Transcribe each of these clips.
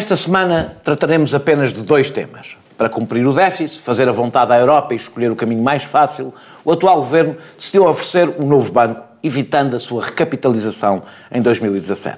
Esta semana trataremos apenas de dois temas. Para cumprir o déficit, fazer a vontade à Europa e escolher o caminho mais fácil, o atual governo decidiu oferecer um novo banco, evitando a sua recapitalização em 2017.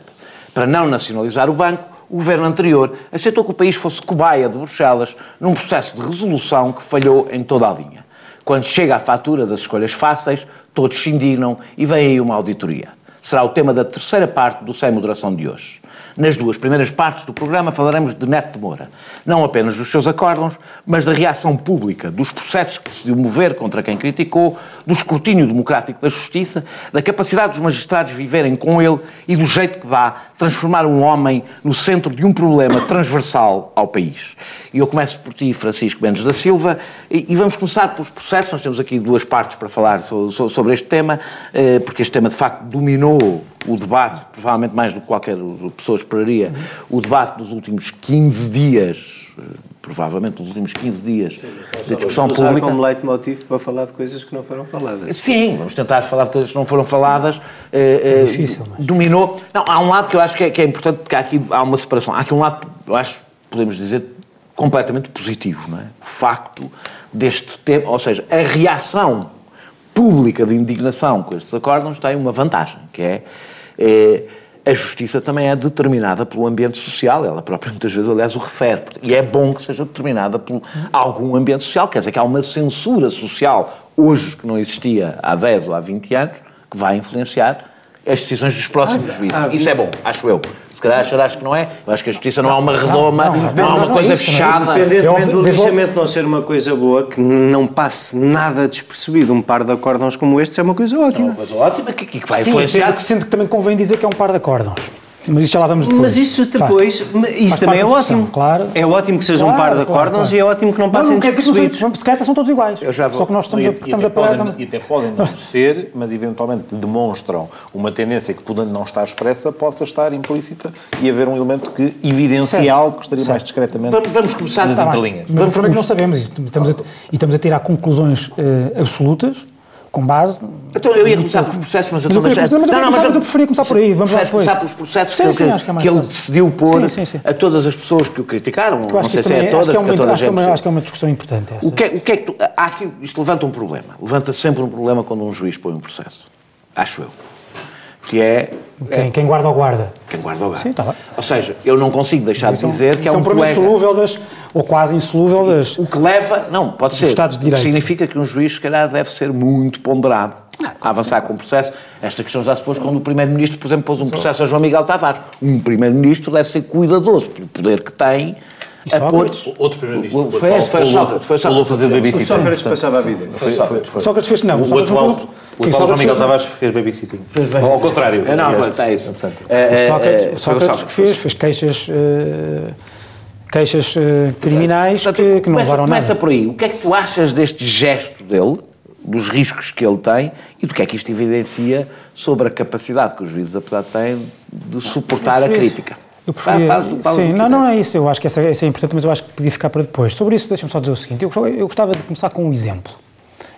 Para não nacionalizar o banco, o governo anterior aceitou que o país fosse cobaia de Bruxelas num processo de resolução que falhou em toda a linha. Quando chega a fatura das escolhas fáceis, todos se indignam e vem aí uma auditoria. Será o tema da terceira parte do Sem Moderação de hoje. Nas duas primeiras partes do programa falaremos de Neto de Moura. Não apenas dos seus acórdãos, mas da reação pública, dos processos que decidiu mover contra quem criticou, do escrutínio democrático da justiça, da capacidade dos magistrados viverem com ele e do jeito que dá transformar um homem no centro de um problema transversal ao país. E eu começo por ti, Francisco Mendes da Silva, e, vamos começar pelos processos. Nós temos aqui duas partes para falar sobre este tema, eh, porque este tema de facto dominou o debate, provavelmente mais do que qualquer pessoa esperaria, o debate dos últimos 15 dias, eh, provavelmente dos últimos 15 dias de discussão usar pública. como leitmotiv para falar de coisas que não foram faladas. Sim, vamos tentar falar de coisas que não foram faladas. Eh, é uh, difícil, mas... Dominou. Não, há um lado que eu acho que é, que é importante, porque há aqui há uma separação. Há aqui um lado, eu acho, podemos dizer, completamente positivo, não é? O facto deste tema, ou seja, a reação pública de indignação com estes acordos tem uma vantagem, que é é, a justiça também é determinada pelo ambiente social, ela própria muitas vezes, aliás, o refere. E é bom que seja determinada por algum ambiente social, quer dizer que há uma censura social, hoje que não existia há 10 ou há 20 anos, que vai influenciar as decisões dos próximos ah, juízes. Ah, Isso é bom, acho eu. Se calhar acharás que não é. Eu acho que a justiça não, não é uma redoma, não, não, não, é uma coisa isso, fechada. Independentemente do lixamento não ser uma coisa boa, que não passe nada despercebido, um par de acórdãos como este é uma coisa ótima. É uma coisa ótima que, que vai Sim, influenciar. Sendo que também convém dizer que é um par de acórdãos. Mas isso já lá vamos depois. Mas isso depois, Faz. isso Faz também é ótimo. Claro. É ótimo que seja claro, um par de claro, claro. e é ótimo que não passem não, não despercebidos. Os bicicletas são todos iguais. Só que nós estamos, e, a, estamos e até a podem, E até podem não ser, mas eventualmente demonstram uma tendência que, podendo não estar expressa, possa estar implícita e haver um elemento que evidencia algo que estaria certo. mais discretamente vamos, vamos começar nas tá entrelinhas. Mas vamos, o problema é que não sabemos isso. Estamos a, e estamos a tirar conclusões uh, absolutas com base. Então eu ia começar pelos processos, mas eu estou a deixar. Não, mas, não, mas eu preferia começar por aí. Vamos lá depois. começar pelos processos sim, que, sim, que, que, ele decidiu pôr sim, sim, a todas as pessoas que o criticaram. não sei se é a todas, acho que é uma, acho, que acho que é uma discussão importante essa. O que, é, o que é que tu, há aqui, isto levanta um problema. Levanta sempre um problema quando um juiz põe um processo. Acho eu que é... Quem, quem guarda ou guarda. Quem guarda ou guarda. Sim, está bem. Ou seja, eu não consigo deixar de dizer que é um problema insolúvel das, ou quase insolúvel das... O que leva, não, pode ser, Estados de Direito. significa que um juiz, se calhar, deve ser muito ponderado a avançar com o processo. Esta questão já se pôs quando o Primeiro-Ministro, por exemplo, pôs um processo a João Miguel Tavares. Um Primeiro-Ministro deve ser cuidadoso pelo poder que tem a pôr... Outro primeiro-ministro. Foi, foi, foi, foi, foi, fazer babysitting. Sócrates passava a vida. Sócrates fez não. O atual o atual João Miguel Tavares fez babysitting. Fez Ou ao contrário. É, não, está isso. Portanto, é, é, o Sócrates, que fez, fez queixas... Uh, queixas uh, criminais Portanto, que, que não começa, levaram nada. Começa por aí. O que é que tu achas deste gesto dele, dos riscos que ele tem e do que é que isto evidencia sobre a capacidade que os juízes, apesar de têm, de suportar a crítica? Eu preferia, faz, faz sim, não, não é isso, eu acho que essa, essa, é importante, mas eu acho que podia ficar para depois. Sobre isso, deixa-me só dizer o seguinte, eu, eu gostava de começar com um exemplo.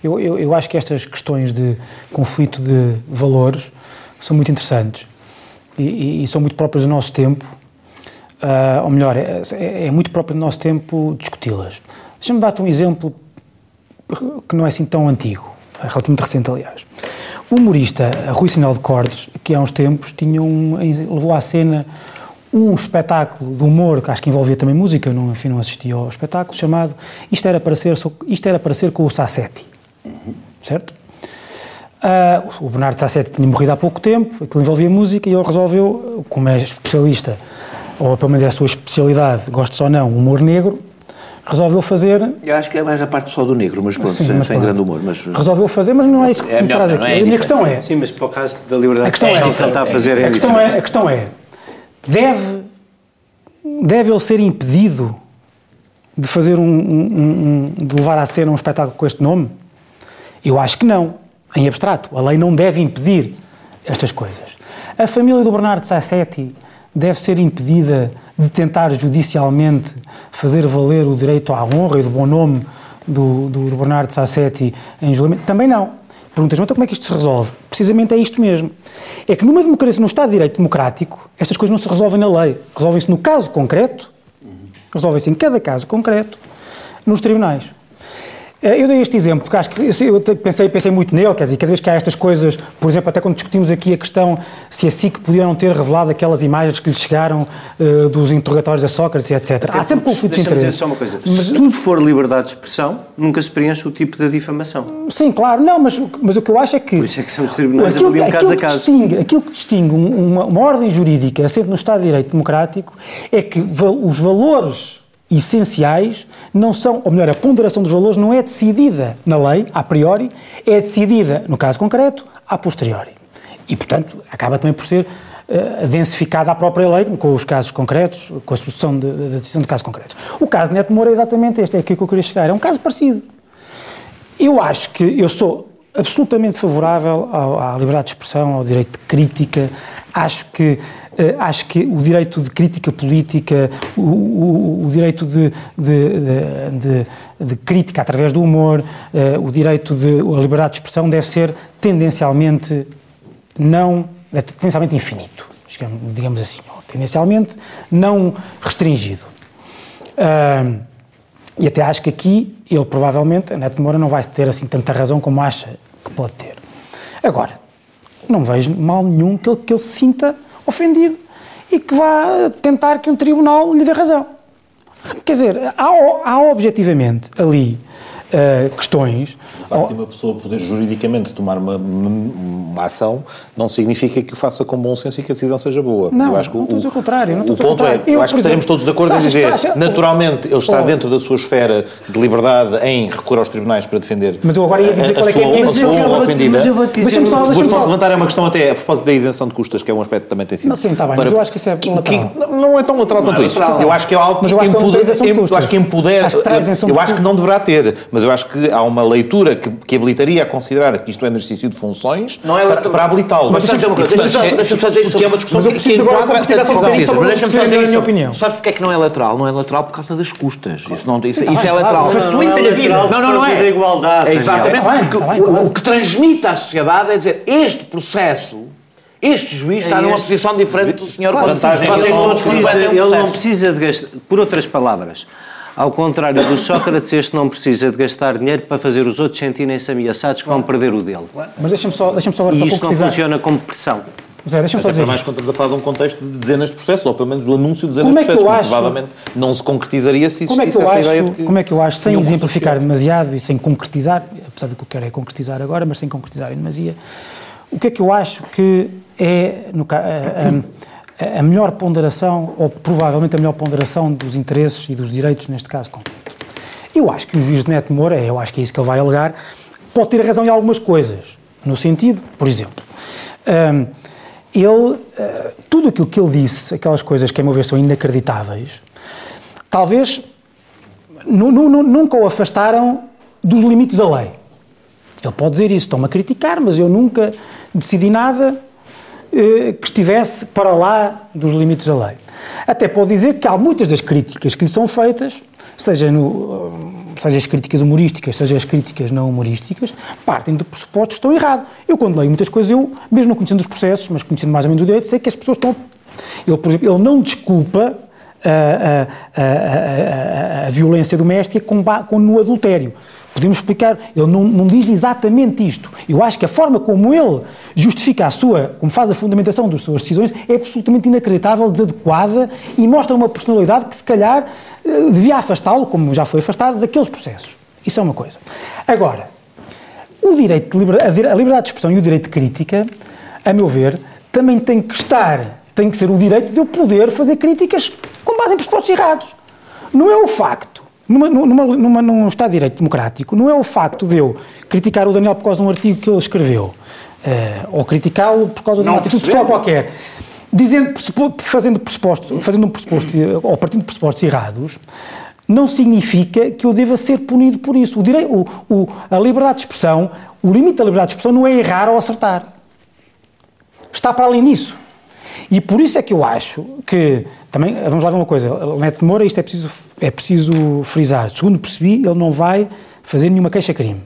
Eu, eu, eu, acho que estas questões de conflito de valores são muito interessantes e, e, e são muito próprias do nosso tempo, uh, ou melhor, é, é, é, muito próprio do nosso tempo discuti-las. Deixa-me dar-te um exemplo que não é assim tão antigo, é relativamente recente, aliás. O humorista Rui Sinal de Cordes, que há uns tempos tinha um, levou à cena um espetáculo de humor, que acho que envolvia também música, eu não, enfim, não assisti ao espetáculo, chamado Isto Era Para Ser, Isto era para ser com o Sassetti. Certo? Uh, o Bernardo Sassetti tinha morrido há pouco tempo, aquilo envolvia música e ele resolveu, como é especialista, ou pelo menos é a sua especialidade, gostes ou não, humor negro, resolveu fazer. Eu acho que é mais a parte só do negro, mas pronto, Sim, sem, mas, sem grande humor. Mas... Resolveu fazer, mas não é isso que é me traz aqui. É a minha questão é. Sim, mas por causa da liberdade a questão é, que ele está a fazer é a questão é, a questão é: deve, deve ele ser impedido de fazer um, um, um, de levar à cena um espetáculo com este nome? Eu acho que não, em abstrato. A lei não deve impedir estas coisas. A família do Bernardo Sassetti deve ser impedida de tentar judicialmente fazer valer o direito à honra e do bom nome do, do, do Bernardo Sassetti em julgamento? Também não. Perguntas, então como é que isto se resolve? Precisamente é isto mesmo. É que numa democracia, num Estado de Direito democrático, estas coisas não se resolvem na lei. Resolvem-se no caso concreto resolvem-se em cada caso concreto nos tribunais. Eh, eu dei este exemplo porque acho que eu pensei, pensei muito nele, quer dizer, cada vez que há estas coisas, por exemplo, até quando discutimos aqui a questão se a SIC podia não ter revelado aquelas imagens que lhe chegaram uh, dos interrogatórios a Sócrates, etc. Até há sempre conflitos de interesse. só uma coisa. Mas, se tudo for liberdade de expressão, nunca se preenche o tipo de difamação. Sim, claro. Não, mas, mas o que eu acho é que... Por isso é que são os tribunais aquilo, avaliam caso a caso. Distingue, aquilo que distingue uma, uma ordem jurídica assente no Estado de Direito Democrático é que os valores essenciais não são, ou melhor, a ponderação dos valores não é decidida na lei, a priori, é decidida, no caso concreto, a posteriori. E, portanto, acaba também por ser uh, densificada a própria lei com os casos concretos, com a sucessão da de, de decisão de casos concretos. O caso Neto Moura é exatamente este, é aqui que eu queria chegar. É um caso parecido. Eu acho que eu sou absolutamente favorável à liberdade de expressão, ao direito de crítica. Acho que Uh, acho que o direito de crítica política, o, o, o direito de, de, de, de, crítica através do humor, uh, o direito de a liberdade de expressão deve ser tendencialmente não tendencialmente infinito, digamos assim, tendencialmente não restringido. Uh, e até acho que aqui ele provavelmente, a Neto Moura, não vai ter assim tanta razão como acha que pode ter. Agora, não vejo mal nenhum que ele, que ele se sinta ofendido e que vá tentar que um tribunal lhe dê razão. Quer dizer, há, há objetivamente ali uh, questões. O facto de uma pessoa poder juridicamente tomar uma, uma, ação não significa que o faça com bom senso e que a decisão seja boa. Não, eu acho que não estou a dizer o contrário. Não o ponto é, eu, eu acho que estaremos todos de acordo em dizer, acha, naturalmente, ele está oh, dentro da sua esfera de liberdade em recorrer aos tribunais para defender mas eu agora ia dizer a, qual é que é a sua ofendida. Mas eu vou te dizer... Só, Depois posso levantar uma questão até a propósito da isenção de custas, que é um aspecto que também tem sido... Não, sim, está bem, para, mas eu acho que isso é lateral. não é tão lateral quanto isso. Eu acho que é algo que empodera... Eu acho que não deverá ter, mas eu acho que há uma leitura que, que habilitaria a considerar que isto é um exercício de funções não é para, para habilitá-lo. Mas, mas deixa-me dizer isso. Porque é uma discussão que, que enquadra a decisão. Mas deixa-me só dizer a minha opinião. Sabes porque é que não é lateral? Não é lateral por causa das custas. Isso, não, isso, isso é lateral. Facilita-lhe a vida. Não, não, não é. da igualdade. É exatamente. O que transmite à sociedade é dizer este processo este juiz está é numa posição diferente do senhor claro, vantagem, ele, não precisa, ele não precisa de gastar. Por outras palavras, ao contrário do Sócrates, este não precisa de gastar dinheiro para fazer os outros sentirem-se ameaçados que vão perder o dele. Mas deixa-me só, deixa só agora E isto não funciona como pressão. Zé, deixa-me só dizer. mais quando estamos a falar de um contexto de dezenas de processos, ou pelo menos do anúncio de dezenas de processos, que, acho, provavelmente não se concretizaria se como é que eu essa acho, ideia de que Como é que eu acho, sem exemplificar demasiado e sem concretizar, apesar de que eu quero é concretizar agora, mas sem concretizar em demasia, o que é que eu acho que é, no, a, a, a melhor ponderação, ou provavelmente a melhor ponderação dos interesses e dos direitos, neste caso concreto. Eu acho que o juiz de Neto Moura, eu acho que é isso que ele vai alegar, pode ter razão em algumas coisas. No sentido, por exemplo, um, ele, uh, tudo aquilo que ele disse, aquelas coisas que, a meu ver, são inacreditáveis, talvez nunca o afastaram dos limites da lei. Ele pode dizer isso, estão-me a criticar, mas eu nunca decidi nada que estivesse para lá dos limites da lei. Até pode dizer que há muitas das críticas que lhe são feitas, seja, no, eh, seja as críticas humorísticas, seja as críticas não humorísticas, partem de pressupostos que estão errados. Eu, quando leio muitas coisas, eu, mesmo não conhecendo os processos, mas conhecendo mais ou menos o direito, sei que as pessoas estão. Ele, por exemplo, ele não desculpa a, a, a, a violência doméstica com, com, no adultério. Podemos explicar, ele não, não, diz exatamente isto. Eu acho que a forma como ele justifica a sua, como faz a fundamentação das suas decisões, é absolutamente inacreditável, desadequada e mostra uma personalidade que, se calhar, eh, devia afastá-lo, como já foi afastado, daqueles processos. Isso é uma coisa. Agora, o direito a liberdade de expressão e o direito de crítica, a meu ver, também tem que estar, tem que ser o direito de eu poder fazer críticas com base em pressupostos errados. Não é o facto numa, numa, numa, num Estado de Direito democrático, não é o facto de eu criticar o Daniel por causa de um artigo que ele escreveu, uh, ou criticá-lo por causa de uma atitude pessoal qualquer, dizendo, fazendo, pressuposto, fazendo um pressuposto, ou partindo de pressupostos errados, não significa que eu deva ser punido por isso. O direito, o, o, a liberdade de expressão, o limite da liberdade de expressão não é errar ou acertar. Está para além disso. E por isso é que eu acho que, também, vamos lá ver uma coisa, Neto de Moura, isto é preciso, é preciso frisar, segundo percebi, ele não vai fazer nenhuma queixa-crime.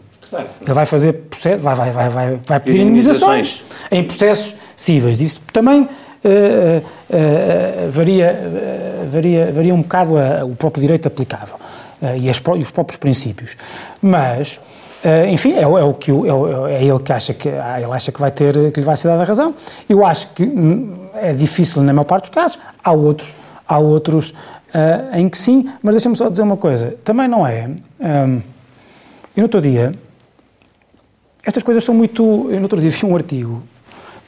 Ele vai fazer, vai, vai, vai, vai, vai pedir indemnizações em processos cíveis. Isso também uh, uh, varia, varia, varia um bocado a, o próprio direito aplicável e, as, e, os próprios princípios. Mas, enfim, é, é, o que é, é, ele que acha que ah, ele acha que vai ter que lhe vai ser dada a razão. Eu acho que hum, é difícil na maior parte dos casos. Há outros, há outros em que sim. Mas deixa-me só dizer uma coisa. Também não é. Um, eu no outro dia estas coisas são muito. Eu no outro dia vi um artigo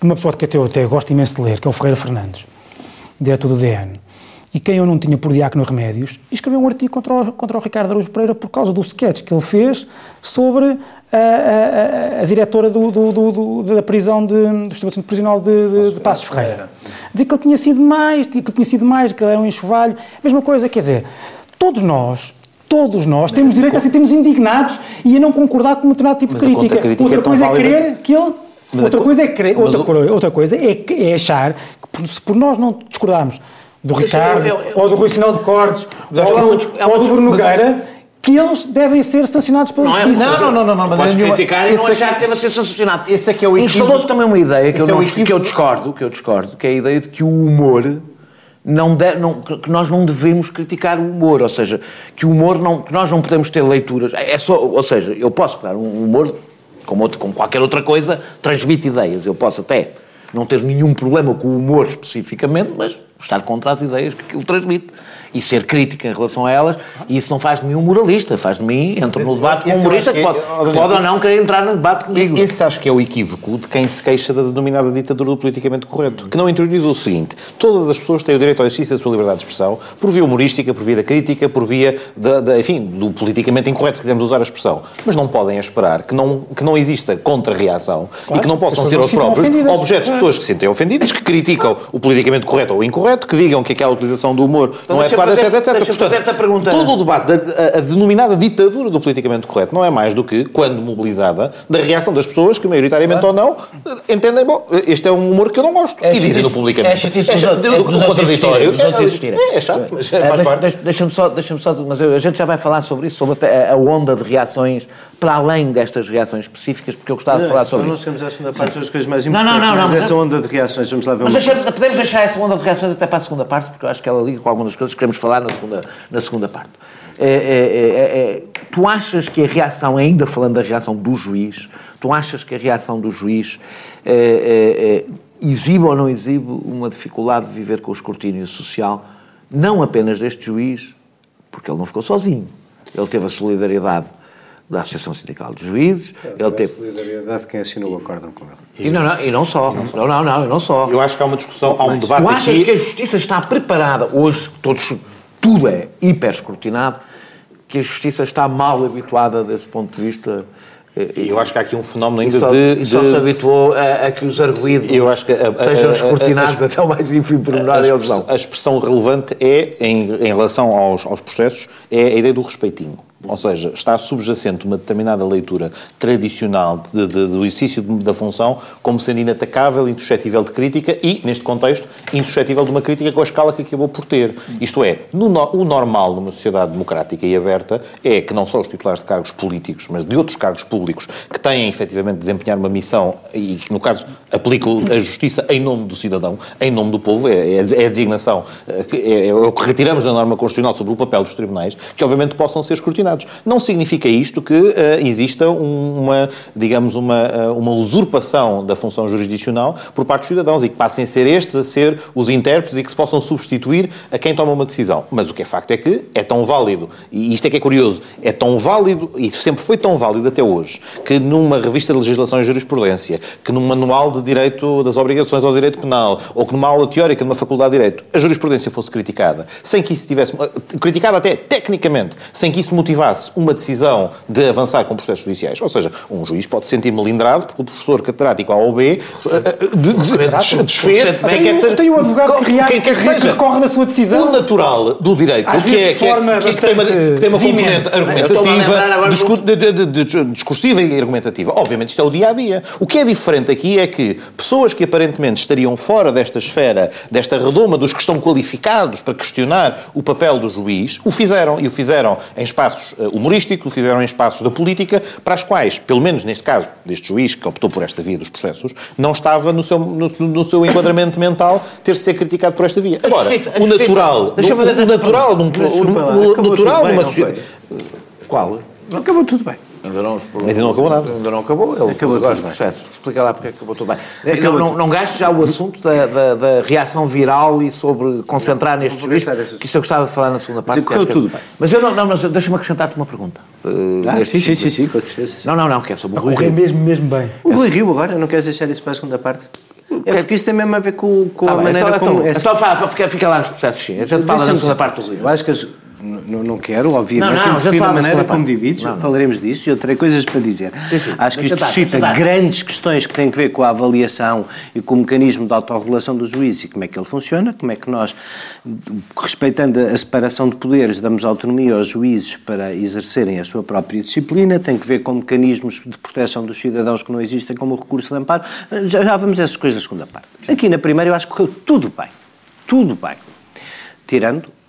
de uma pessoa que eu até gosto imenso de ler, que é o Ferreira Fernandes, diretor do DN, e quem eu não tinha por diácono remédios, e escreveu um artigo contra o, contra o Ricardo Araújo Pereira por causa do sketch que ele fez sobre a, a, a diretora do, do, do, da prisão de, do estabelecimento prisional de, de, de Passos Ferreira. Dizer que ele tinha sido mais, que ele tinha sido mais, que ele era um enxovalho. Mesma coisa, quer dizer, todos nós Todos nós temos direito a sentirmos indignados e a não concordar com um determinado tipo de crítica. crítica. Outra é coisa é querer que ele. outra coisa é querer, outra, o... outra coisa é, é achar que por, se por nós não discordarmos do Ricardo, eu, eu, ou do Rui Sinal de Cortes, ou, é ou, do Bruno Nogueira, que eles devem ser sancionados pela não é justiça. É, não, não, não, não, não. Podes nenhuma, criticar e não é achar que deve ser sancionado. Esse é que é o Instalou-se também uma ideia que eu, é não, que eu discordo, que eu discordo, que é a ideia de que o humor não, de, não que nós não devemos criticar o humor, ou seja, que o humor não, que nós não podemos ter leituras, é só, ou seja, eu posso, claro, um humor, como, outro, como qualquer outra coisa, transmite ideias, eu posso até não ter nenhum problema com o humor especificamente, mas estar contra as ideias que aquilo transmite e ser crítica em relação a elas, e isso não faz de mim um moralista, faz de mim, entro no debate com um humorista que, pode, que pode ou não querer entrar no debate comigo. Esse acho que é o equívoco de quem se queixa da denominada ditadura do politicamente correto, que não interioriza o seguinte, todas as pessoas têm o direito ao exercício da sua liberdade de expressão, por via humorística, por via da crítica, por via, da, da, enfim, do politicamente incorreto, se quisermos usar a expressão, mas não podem esperar que não, que não exista contra-reação claro, e que não possam ser os próprios objetos de pessoas que se sentem ofendidas, que criticam o politicamente correto ou incorreto, que digam que aquela utilização do humor então, não é adequada, etc, etc. Portanto, pergunta. todo o debate da a, denominada ditadura do politicamente correto não é mais do que, quando mobilizada, da reação das pessoas que, maioritariamente ou não, entendem, bom, este é um humor que eu não gosto. É e dizem-no publicamente. É chatice é, é, contraditório. É, é chato, mas faz parte. Deixa-me só, deixa só, mas a gente já vai falar sobre isso, sobre a onda de reações para além destas reações específicas, porque eu gostava não, de falar sobre não isso. Não chegamos à segunda parte, são as coisas mais importantes. Não, não, não. Mas essa onda de reações, vamos lá ver Mas deixamos, podemos deixar essa onda de reações até para a segunda parte, porque eu acho que ela liga com algumas coisas que queremos falar na segunda, na segunda parte. É, é, é, é, tu achas que a reação, ainda falando da reação do juiz, tu achas que a reação do juiz é, é, é, exibe ou não exibe uma dificuldade de viver com o escrutínio social, não apenas deste juiz, porque ele não ficou sozinho. Ele teve a solidariedade da Associação Sindical de Juízes. É, ele teve solidariedade quem assinou o acordo com ele. E não, não, e não só. Não, não, não, não, não só. Eu acho que há uma discussão, há um debate Tu achas aqui... que a Justiça está preparada, hoje todos, tudo é hiper escrutinado, que a Justiça está mal habituada desse ponto de vista... Eu acho que há aqui um fenómeno ainda e só, de, E só de... se habituou a, a, que os arguídos eu acho que a, a, sejam escrutinados até o mais ínfimo pormenor eles não. A expressão relevante é, em, em relação aos, aos processos, é a ideia do respeitinho. Ou seja, está subjacente uma determinada leitura tradicional de, de, do exercício da função como sendo inatacável, insuscetível de crítica e, neste contexto, insuscetível de uma crítica com a escala que acabou por ter. Isto é, no, o normal numa sociedade democrática e aberta é que não só os titulares de cargos políticos, mas de outros cargos públicos que têm efetivamente de desempenhar uma missão e que, no caso, aplicam a justiça em nome do cidadão, em nome do povo, é, é, é a designação, é, é o que retiramos da norma constitucional sobre o papel dos tribunais, que obviamente possam ser escrutinados não significa isto que uh, exista uma, digamos, uma, uh, uma usurpação da função jurisdicional por parte dos cidadãos e que passem a ser estes a ser os intérpretes e que se possam substituir a quem toma uma decisão. Mas o que é facto é que é tão válido, e isto é que é curioso, é tão válido, e sempre foi tão válido até hoje, que numa revista de legislação e jurisprudência, que num manual de direito das obrigações ao direito penal, ou que numa aula teórica numa faculdade de direito, a jurisprudência fosse criticada, sem que isso tivesse, criticada até tecnicamente, sem que isso motivasse motivasse uma decisão de avançar com processos judiciais. Ou seja, um juiz pode se sentir melindrado porque o professor catedrático A ou B eh, eh, desfez. Quem quer que seja. Tem um advogado que, reage, que recorre da sua decisão. O natural do direito, que, é, que, é, que, tem uma, que tem uma componente argumentativa, discursiva e argumentativa. Obviamente, isto é o dia a dia. O que é diferente aqui é que pessoas que aparentemente estariam fora desta esfera, desta redoma dos que estão qualificados para questionar o papel do juiz, o fizeram. E o fizeram em espaços espaços uh, humorísticos, fizeram em espaços da política, para as quais, pelo menos neste caso, deste juiz que optou por esta via dos processos, não estava no seu, no, no seu enquadramento mental ter de ser criticado por esta via. Agora, o natural, o, natural, o natural numa sociedade... Qual? Acabou tudo bem. Ainda não, ainda não acabou nada. Ainda não acabou. Ele acabou tudo bem. processo. Explica lá porque é acabou tudo bem. Acabou não, não, não gastes já o assunto da, da, da, reação viral e sobre concentrar neste juiz, que isso eu gostava de falar na segunda parte. Correu tudo bem. Mas eu não, não mas deixa-me acrescentar-te uma pergunta. Uh, ah, sim, sim, sim, sim, com certeza. Não, não, não, que é sobre o Rui Rio. mesmo, mesmo bem. O Rui Rio agora, não queres deixar isso para a segunda parte? É porque isso tem mesmo a ver com, com tá a bem, maneira então, como... Então, então fica, fica lá nos processos, sim. A gente fala na segunda parte do. Eu acho que as, não, não quero, obviamente, não, não, interferir na maneira como divides, falaremos disso e eu terei coisas para dizer. Sim, sim. Acho que isto suscita grandes questões que têm a ver com a avaliação e com o mecanismo de autorregulação do juiz e como é que ele funciona, como é que nós, respeitando a separação de poderes, damos autonomia aos juízes para exercerem a sua própria disciplina, tem que ver com mecanismos de proteção dos cidadãos que não existem, como o recurso de amparo. Já, já vamos a essas coisas da segunda parte. Aqui na primeira eu acho que correu tudo bem. Tudo bem. Tirando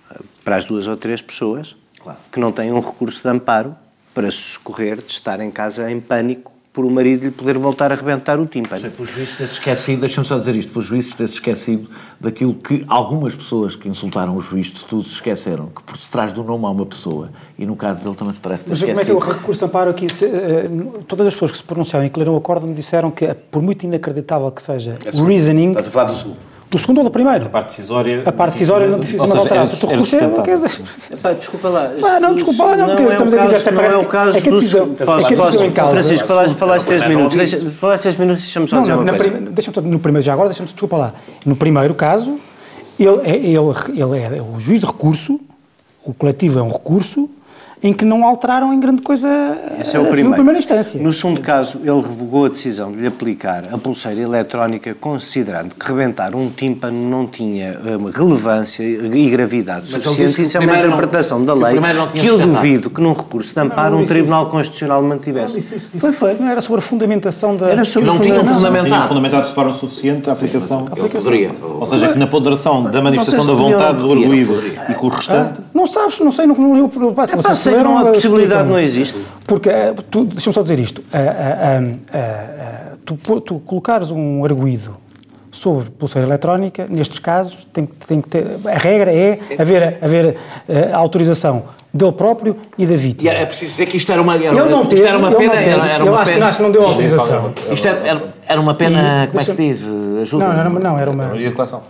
para as duas ou três pessoas claro. que não têm um recurso de amparo para se socorrer de estar em casa em pânico por o marido lhe poder voltar a arrebentar o tímpano. Por juízo ter-se esquecido, deixa-me só dizer isto, por juízo ter-se esquecido daquilo que algumas pessoas que insultaram o juiz de tudo se esqueceram, que por trás do nome há uma pessoa, e no caso dele também se parece ter Mas esquecido. como é que é o recurso de amparo aqui? Se, uh, todas as pessoas que se pronunciaram e que leram o acordo me disseram que, por muito inacreditável que seja é o reasoning... Estás a falar do sul. Do segundo ou do primeiro? A parte decisória. A parte decisória não dificilmente alterada. Tu reconheceu, quer dizer. Epá, desculpa lá. Ah, não, desculpa lá, não, porque é estamos a dizer, até parece é o caso é que a decisão, posso, é que a decisão em causa. Francisco, falaste, falaste 10 minutos. Deixa, falaste 10 minutos, deixa-me só dizer uma coisa. Deixa-me no primeiro, já agora, deixa-me, desculpa lá. No primeiro caso, ele é, ele, ele é o juiz de recurso, o coletivo é um recurso, em que não alteraram em grande coisa Esse é o primeiro. primeira instância. No segundo caso, ele revogou a decisão de lhe aplicar a pulseira eletrónica, considerando que rebentar um tímpano não tinha um, relevância e gravidade Mas suficiente. Isso é uma interpretação não, da lei que eu duvido que num recurso de amparo um Tribunal isso. Constitucional mantivesse. Não, isso, isso, foi, foi. Não era sobre a fundamentação da... Era sobre que não tinham fundamentado. Não tinham fundamentado de forma suficiente a aplicação. A aplicação. Ou seja, que na ponderação da manifestação da vontade do arguído e com o restante... Não sabes, não sei, não, não leu por... Você sei, não, a possibilidade não existe. Porque, eh, deixa-me só dizer isto, eh, eh, tu, tu colocares um arguído sobre pulseira eletrónica, nestes casos, tem, tem que ter, a regra é haver, haver autorização dele próprio e da vítima. E é preciso dizer que isto era uma, era, eu não teve, era uma pena. Era, era uma eu acho, pena, que, acho que não deu autorização. Isto era, era uma pena, e, como é que se diz? Ajuda? Não, não, não, era uma.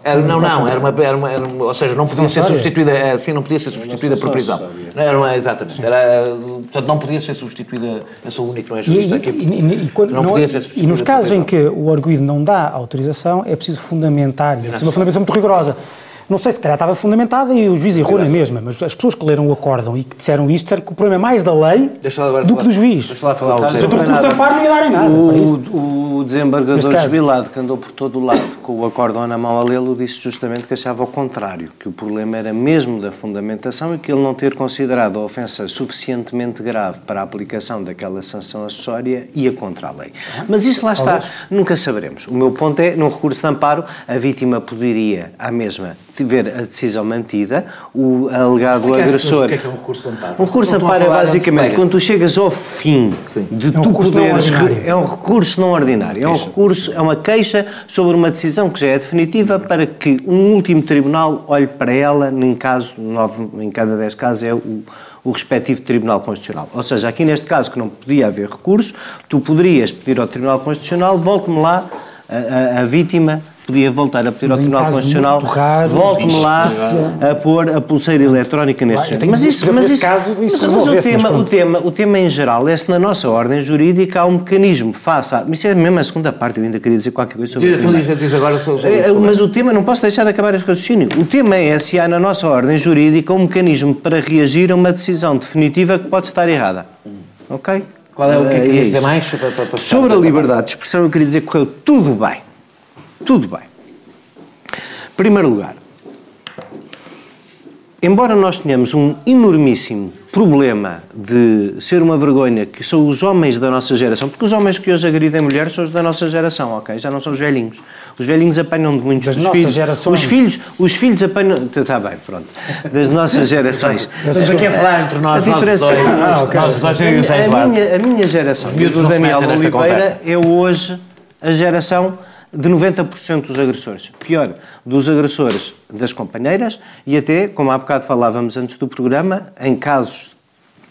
Era, não, não, era uma, era uma, era uma, ou seja, não podia ser substituída, assim, não podia ser substituída por prisão. Não, era uma, exatamente. Era, portanto, não podia ser substituída, eu sou o único, não é aqui. E, e, quando, não, não podia ser substituída. E nos casos em que o arguído não dá autorização, é preciso fundamentar, é preciso uma fundamentação muito rigorosa. Não sei se calhar estava fundamentada e o juiz errou na mesma, mas as pessoas que leram o acórdão e que disseram isto disseram que o problema é mais da lei do que do juiz. Deixa lá falar o Portanto, não ia dar em nada. O, o desembargador jubilado que andou por todo o lado com o acórdão na mão a lê-lo disse justamente que achava o contrário, que o problema era mesmo da fundamentação e que ele não ter considerado a ofensa suficientemente grave para a aplicação daquela sanção acessória ia contra a lei. Mas isso lá está, nunca saberemos. O meu ponto é, num recurso de amparo, a vítima poderia, à mesma tiver a decisão mantida, o alegado agressor. O que é, que é um recurso de amparo? Um recurso de amparo é basicamente quando tu chegas ao fim Sim. de é um tu poderes. É um recurso não ordinário. É um recurso, é uma queixa sobre uma decisão que já é definitiva para que um último tribunal olhe para ela, em caso, nove, em cada dez casos, é o, o respectivo Tribunal Constitucional. Ou seja, aqui neste caso que não podia haver recurso, tu poderias pedir ao Tribunal Constitucional, volte-me lá a, a, a vítima podia voltar a pedir ao Tribunal Constitucional, volte-me lá a pôr a pulseira eletrónica neste género. Mas isso, mas isso, caso, isso mas, mas o, tema, o, tema, o tema em geral é se na nossa ordem jurídica há um mecanismo face a... Isso é mesmo a segunda parte, eu ainda queria dizer qualquer coisa sobre isso. Diz, diz agora sobre, é, Mas o tema, não posso deixar de acabar este raciocínio, o tema é se há na nossa ordem jurídica um mecanismo para reagir a uma decisão definitiva que pode estar errada. Ok? Qual é o que é que é dizer mais? Para, para, para sobre a liberdade de expressão, eu queria dizer que correu tudo bem tudo bem. Em primeiro lugar, embora nós tenhamos um enormíssimo problema de ser uma vergonha que são os homens da nossa geração, porque os homens que hoje agridem mulheres são os da nossa geração, ok? Já não são os velhinhos. Os velhinhos apanham de muitos das dos nossas filhos. Gerações. Os filhos, os filhos apanham. Está bem, pronto. Das nossas gerações. Estamos aqui a falar entre nós, a diferença, nós dois. Ah, okay. nós dois a, a, minha, a minha geração, do Daniel Oliveira, é hoje a geração de 90% dos agressores. Pior, dos agressores das companheiras e até, como há bocado falávamos antes do programa, em casos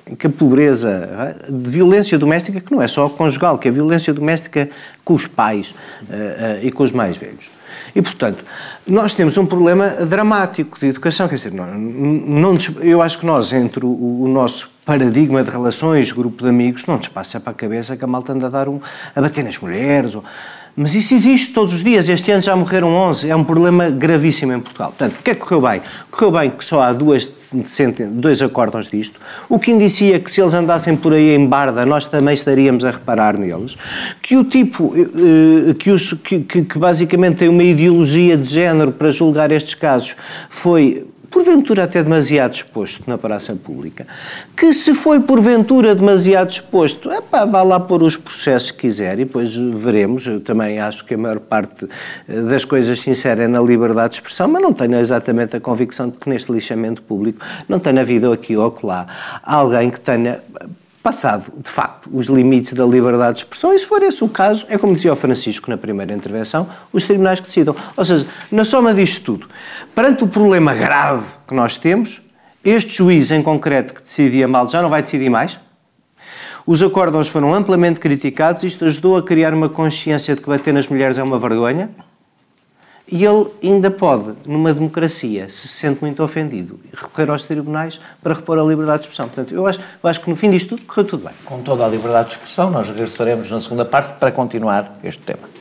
em que a pobreza de violência doméstica, que não é só conjugal, que é violência doméstica com os pais uh, uh, e com os mais velhos. E, portanto, nós temos um problema dramático de educação. Quer dizer, não, não, eu acho que nós, entre o, o, nosso paradigma de relações, grupo de amigos, não nos passa para a cabeça que a malta anda a dar um, a bater nas mulheres. Ou, mas isso existe todos os dias. Este ano já morreram 11. É um problema gravíssimo em Portugal. Portanto, o que é que correu bem? Correu bem que só há duas, dois acórdãos disto, o que indicia que se eles andassem por aí em barda, nós também estaríamos a reparar neles. Que o tipo, eh, que, os, que, que basicamente tem uma ideologia de género para julgar estes casos foi porventura até demasiado exposto na praça pública, que se foi porventura demasiado exposto, epá, vá lá pôr os processos que quiser e depois veremos. Eu também acho que a maior parte eh, das coisas sinceras é na liberdade de expressão, mas não tenho exatamente a convicção de que neste lixamento público não tenha havido aqui ou lá alguém que tenha passado, de facto, os limites da liberdade de expressão, e se for esse o caso, é como dizia o Francisco na primeira intervenção, os tribunais que decidam. Ou seja, na soma disto tudo, perante o problema grave que nós temos, este juiz em concreto que decidia mal já não vai decidir mais. Os acórdãos foram amplamente criticados, isto ajudou a criar uma consciência de que bater nas mulheres é uma vergonha, e ele ainda pode, numa democracia, se sente muito ofendido, recorrer aos tribunais para repor a liberdade de expressão. Portanto, eu acho, eu acho que no fim disto tudo correu tudo bem. Com toda a liberdade de expressão, nós regressaremos na segunda parte para continuar este tema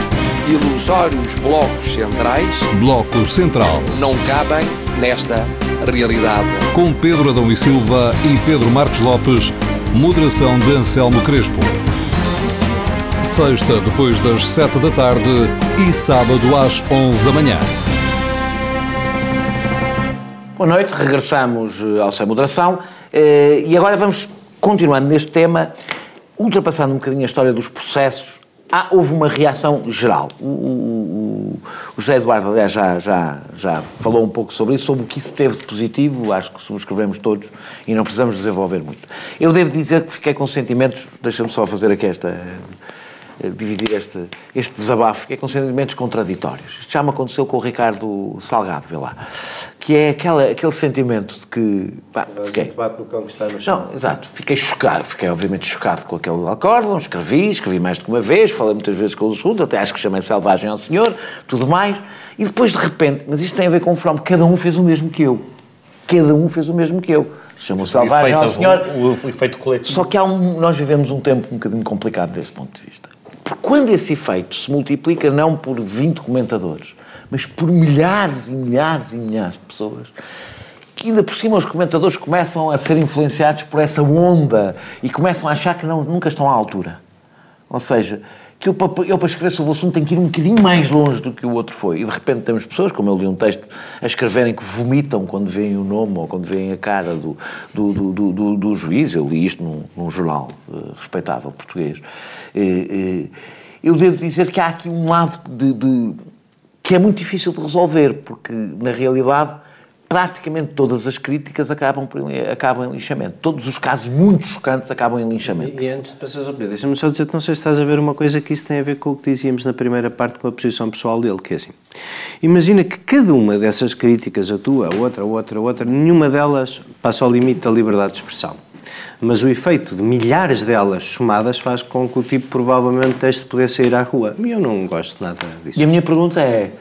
ilusórios blocos centrais. Bloco Central. Não cabem nesta realidade. Com Pedro Adão e Silva e Pedro Marcos Lopes, moderação de Anselmo Crespo. Sexta, depois das sete da tarde e sábado às onze da manhã. Boa noite, regressamos eh, ao Sem Moderação eh, e agora vamos continuando neste tema, ultrapassando um bocadinho a história dos processos ah, houve uma reação geral. O, o, o, José Eduardo, aliás, já, já, já falou um pouco sobre isso, sobre o que isso teve de positivo, acho que subscrevemos todos e não precisamos desenvolver muito. Eu devo dizer que fiquei com sentimentos, deixa-me só fazer aqui esta, dividir este, este desabafo, fiquei com sentimentos contraditórios. Isto já me aconteceu com o Ricardo Salgado, vê lá que é aquela, aquele sentimento de que. Pá, fiquei. Bate no cão que está no chão. Não, exato. Fiquei chocado, fiquei obviamente chocado com aquele acórdão, escrevi, escrevi mais de uma vez, falei muitas vezes com o assunto, até acho que chamei selvagem ao senhor, tudo mais, e depois de repente, mas isto tem a ver com o fenómeno, cada um fez o mesmo que eu. Cada um fez o mesmo que eu. Chamou selvagem ao senhor. O, o efeito coletivo. Só que há um, nós vivemos um tempo um bocadinho complicado desse ponto de vista. Quando esse efeito se multiplica não por 20 comentadores, mas por milhares e milhares e milhares de pessoas, que ainda por cima os comentadores começam a ser influenciados por essa onda e começam a achar que não, nunca estão à altura. Ou seja, que eu, eu para escrever sobre o assunto tenho que ir um bocadinho mais longe do que o outro foi. E de repente temos pessoas, como eu li um texto, a escreverem que vomitam quando veem o nome ou quando veem a cara do, do, do, do, do juiz. Eu li isto num, num jornal uh, respeitável português. Uh, uh, eu devo dizer que há aqui um lado de, de que é muito difícil de resolver, porque na realidade praticamente todas as críticas acabam, por, acabam em linchamento. Todos os casos muito chocantes acabam em linchamento. E, e antes de passar Pedro, deixa-me só dizer não sei se estás a ver uma coisa que isso tem a ver com o que dizíamos na primeira parte com a posição pessoal dele, que é assim. Imagina que cada uma dessas críticas, a tua, a outra, a outra, a outra, nenhuma delas passa ao limite da liberdade de expressão. Mas o efeito de milhares delas somadas faz com que o tipo provavelmente deixe de poder sair à rua. E eu não gosto nada disso. E a minha pergunta é: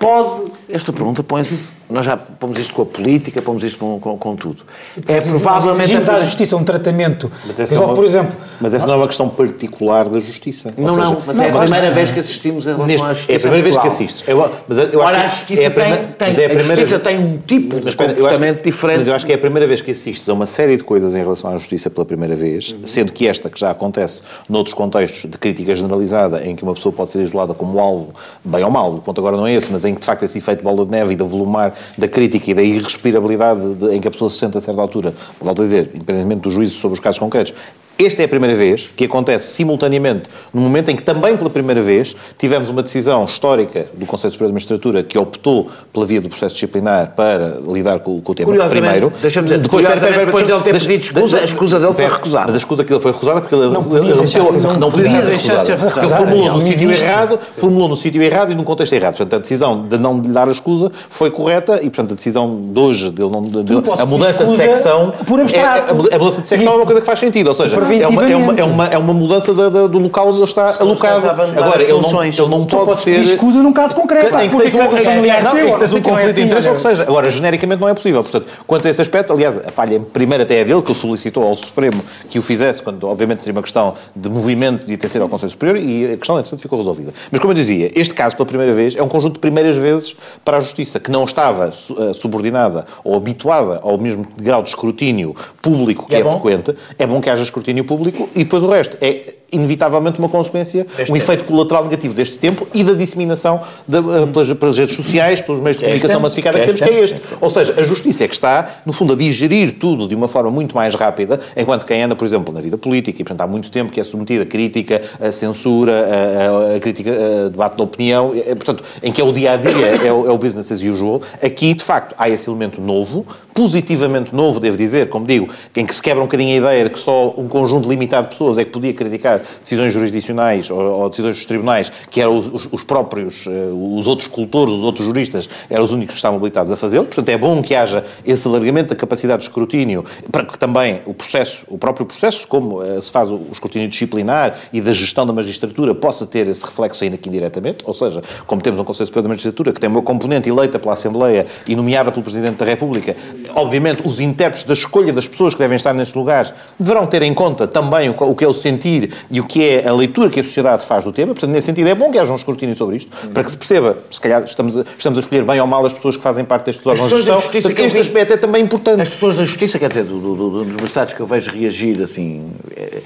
pode esta pergunta põe-se. Nós já pomos isto com a política, pomos isto com, com, com tudo. Sim, é provavelmente. Exigimos à justiça um tratamento. Mas essa, igual, é uma, por exemplo, mas essa não é uma questão particular da justiça. Não, seja, não, mas não, é a primeira vez que assistimos a relação à justiça. É a primeira vez que assistes. Eu, mas eu Ora, acho a justiça, é a primeira, tem, tem, é a a justiça tem um tipo mas, de comportamento acho, diferente. Mas eu acho que é a primeira vez que assistes a uma série de coisas em relação à justiça pela primeira vez, sendo que esta, que já acontece noutros contextos de crítica generalizada, em que uma pessoa pode ser isolada como alvo, bem ou mal, o ponto agora não é esse, mas em que de facto esse efeito bola de neve e da volumar da crítica e da irrespirabilidade de, em que a pessoa se sente a certa altura, volto a dizer, independentemente do juízo sobre os casos concretos, esta é a primeira vez que acontece simultaneamente no momento em que também pela primeira vez tivemos uma decisão histórica do Conselho Superior de Magistratura que optou pela via do processo disciplinar para lidar com, com o tema primeiro. Deixa-me dizer, depois, pera, pera, depois de ele ter pedido escusa, a escusa dele foi recusada. Mas a escusa que ele foi recusada porque ele não podia, deixar, não, não podia ser recusada. Ele formulou no sítio errado, formulou no sítio errado e num contexto errado. Portanto, a decisão de não lhe dar a escusa foi correta e, portanto, a decisão de hoje dele não, de, a mudança de secção é, a mudança de secção é uma coisa que faz sentido, ou seja, é uma, é uma, é uma, é uma mudança da, da, do local onde ele está alocado. Agora, ele não, ele não pode ser... escusa num caso concreto. Tem que ter um, familiar não, tem que ter um conflito de interesse, ou que seja. Agora, genericamente não é possível. Portanto, quanto a esse aspecto, aliás, a falha primeira até é dele, que solicitou ao Supremo que o fizesse, quando obviamente seria uma questão de movimento de ter sido ao Conselho Superior, e a questão, entretanto, ficou resolvida. Mas, como eu dizia, este caso, pela primeira vez, é um conjunto de primeiras vezes para a Justiça, que não estava eh, subordinada ou habituada ao mesmo grau de escrutínio público que é, é frequente. É bom que haja escrutínio público e depois o resto. É inevitavelmente uma consequência, este um efeito colateral negativo deste tempo e da disseminação de, uh, pelas, pelas, redes sociais, pelos meios de comunicação massificada que temos, que é este. Ou seja, a justiça é que está, no fundo, a digerir tudo de uma forma muito mais rápida, enquanto quem anda, por exemplo, na vida política, e portanto há muito tempo que é submetida a crítica, a censura, a, a, a crítica, a debate de opinião, é, portanto, em que é o dia a dia, é o, é o business as usual, aqui, de facto, há esse elemento novo, positivamente novo, devo dizer, como digo, em que se quebra um bocadinho a ideia de que só um conjunto limitado de pessoas é que podia criticar decisões jurisdicionais ou, ou decisões dos tribunais, que eram os, os, os próprios, uh, os outros cultores, os outros juristas, eram os únicos que estavam habilitados a fazê-lo. Portanto, é bom que haja esse alargamento da capacidade de escrutínio, para que também o processo, o próprio processo, como uh, se faz o, o escrutínio disciplinar e da gestão da magistratura, possa ter esse reflexo ainda aqui indiretamente, ou seja, como temos um Conselho Superior da Magistratura que tem uma componente eleita pela Assembleia e nomeada pelo Presidente da República, obviamente os intérpretes da escolha das pessoas que devem estar nestes lugares deverão ter em conta também o, que é o sentir e o que é a leitura que a sociedade faz do tema. Portanto, nesse sentido, é bom que haja um escrutínio sobre isto, uhum. para que se perceba, se calhar estamos a, estamos a escolher bem ou mal as pessoas que fazem parte destes órgãos de gestão. Portanto, este aspecto é também importante. As pessoas da justiça, quer dizer, do, do, do, dos estados que eu vejo reagir assim. É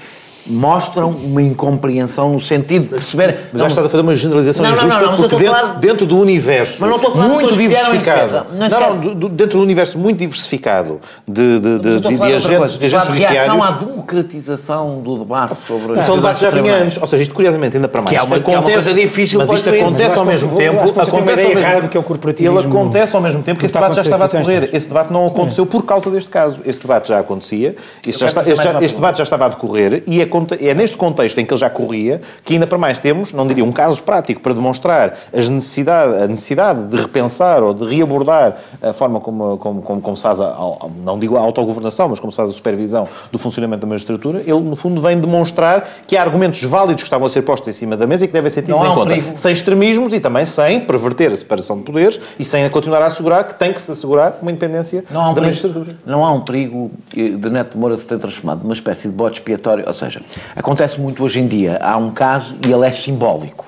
mostram uma incompreensão no sentido de perceber. Mas já estás a fazer uma generalização não, injusta, não, não, porque dentro, falar... dentro, do universo muito diversificado. Não, não, do, dentro do universo muito diversificado de, de, de, de, de agentes, de agentes judiciários. reação à democratização do debate sobre. São debates já vinha antes. Ou seja, isto curiosamente ainda para mais. Que é uma, acontece, que é uma coisa difícil mas isto acontece ao mesmo tempo. Acontece ao mesmo que é o corporativismo. Ele acontece ao mesmo tempo que esse debate já estava a decorrer. Esse debate não aconteceu por causa deste caso. Esse debate já acontecia. Este debate já estava a decorrer e é neste contexto em que ele já corria, que ainda para mais temos, não diria, um caso prático para demonstrar as necessidade, a necessidade de repensar ou de reabordar a forma como, como, como, como se faz, a, não digo a autogovernação, mas como se faz a supervisão do funcionamento da magistratura, ele, no fundo, vem demonstrar que há argumentos válidos que estavam a ser postos em cima da mesa e que devem ser tidos em conta, perigo. sem extremismos e também sem perverter a separação de poderes e sem continuar a assegurar que tem que se assegurar uma independência um da magistratura. Não há um perigo de Neto Moura se ter transformado numa espécie de bote expiatório, ou seja, acontece muito hoje em dia. Há um caso e ele é simbólico.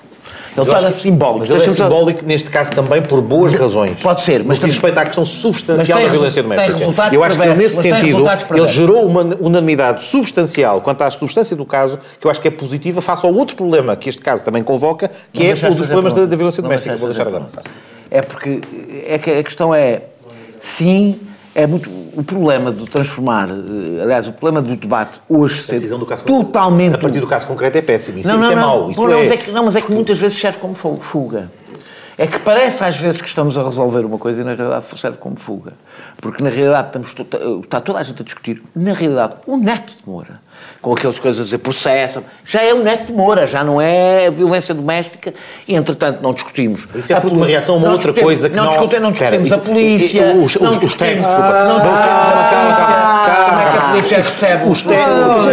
Ele torna simbólico. Mas ele é simbólico, neste caso, também por boas razões. Pode ser, mas... No que respeita à questão substancial da violência doméstica. Eu acho que nesse sentido, ele gerou uma unanimidade substancial quanto à substância do caso, que eu acho que é positiva, face ao outro problema que este caso também convoca, que não é o dos problemas da, da violência doméstica. Vou deixar agora. É porque é que a questão é, sim, é muito o problema de transformar, eh, aliás, o problema do debate hoje ser totalmente... A partir do caso concreto é péssimo, isso, não, não, isso é mau. Isso não, é... Mas é que, não, mas é que muitas vezes serve como fuga. É que parece às vezes que estamos a resolver uma coisa e na realidade serve como fuga. Porque na realidade estamos, está toda a gente a discutir, na realidade, o neto de Moura com aquelas coisas a dizer processa, já é o Neto de Moura, já não é violência doméstica e, entretanto, não discutimos. Isso é de uma reação a uma outra coisa que não... Não discutimos, não discutimos a polícia... Os, os, os técnicos, desculpa. Não discutimos como é que a polícia recebe os técnicos.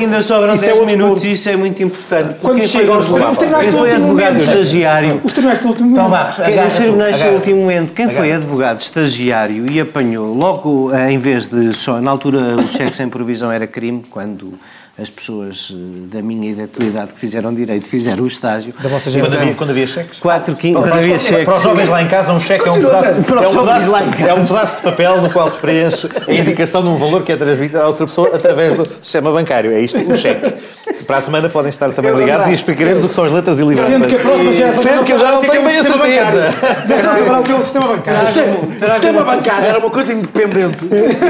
Ainda sobram 10 minutos e isso é muito importante. Quando chega aos Quem foi advogado estagiário... Os tribunais do último momento. Os tribunais do último momento. Quem foi advogado estagiário e apanhou logo, em vez de só... Na altura, o cheque sem provisão era crime, quando as pessoas eh, da minha e da tua idade que fizeram direito fizeram o estágio. Da vossa geração. Quando havia, quando havia cheques? 4, 15, quando havia cheques. Para os jovens lá em casa, um cheque é um pedaço, é um pedaço, é um pedaço de papel no qual se preenche a indicação de um valor que é transmitido a outra pessoa através do sistema bancário. É isto, o cheque. Para a semana podem estar também ligados e explicaremos o que são as letras iliberadas. Sendo que a próxima geração Sendo que eu já não tenho bem a certeza. Já não saberá o que é o sistema bancário. O sistema bancário era uma coisa independente.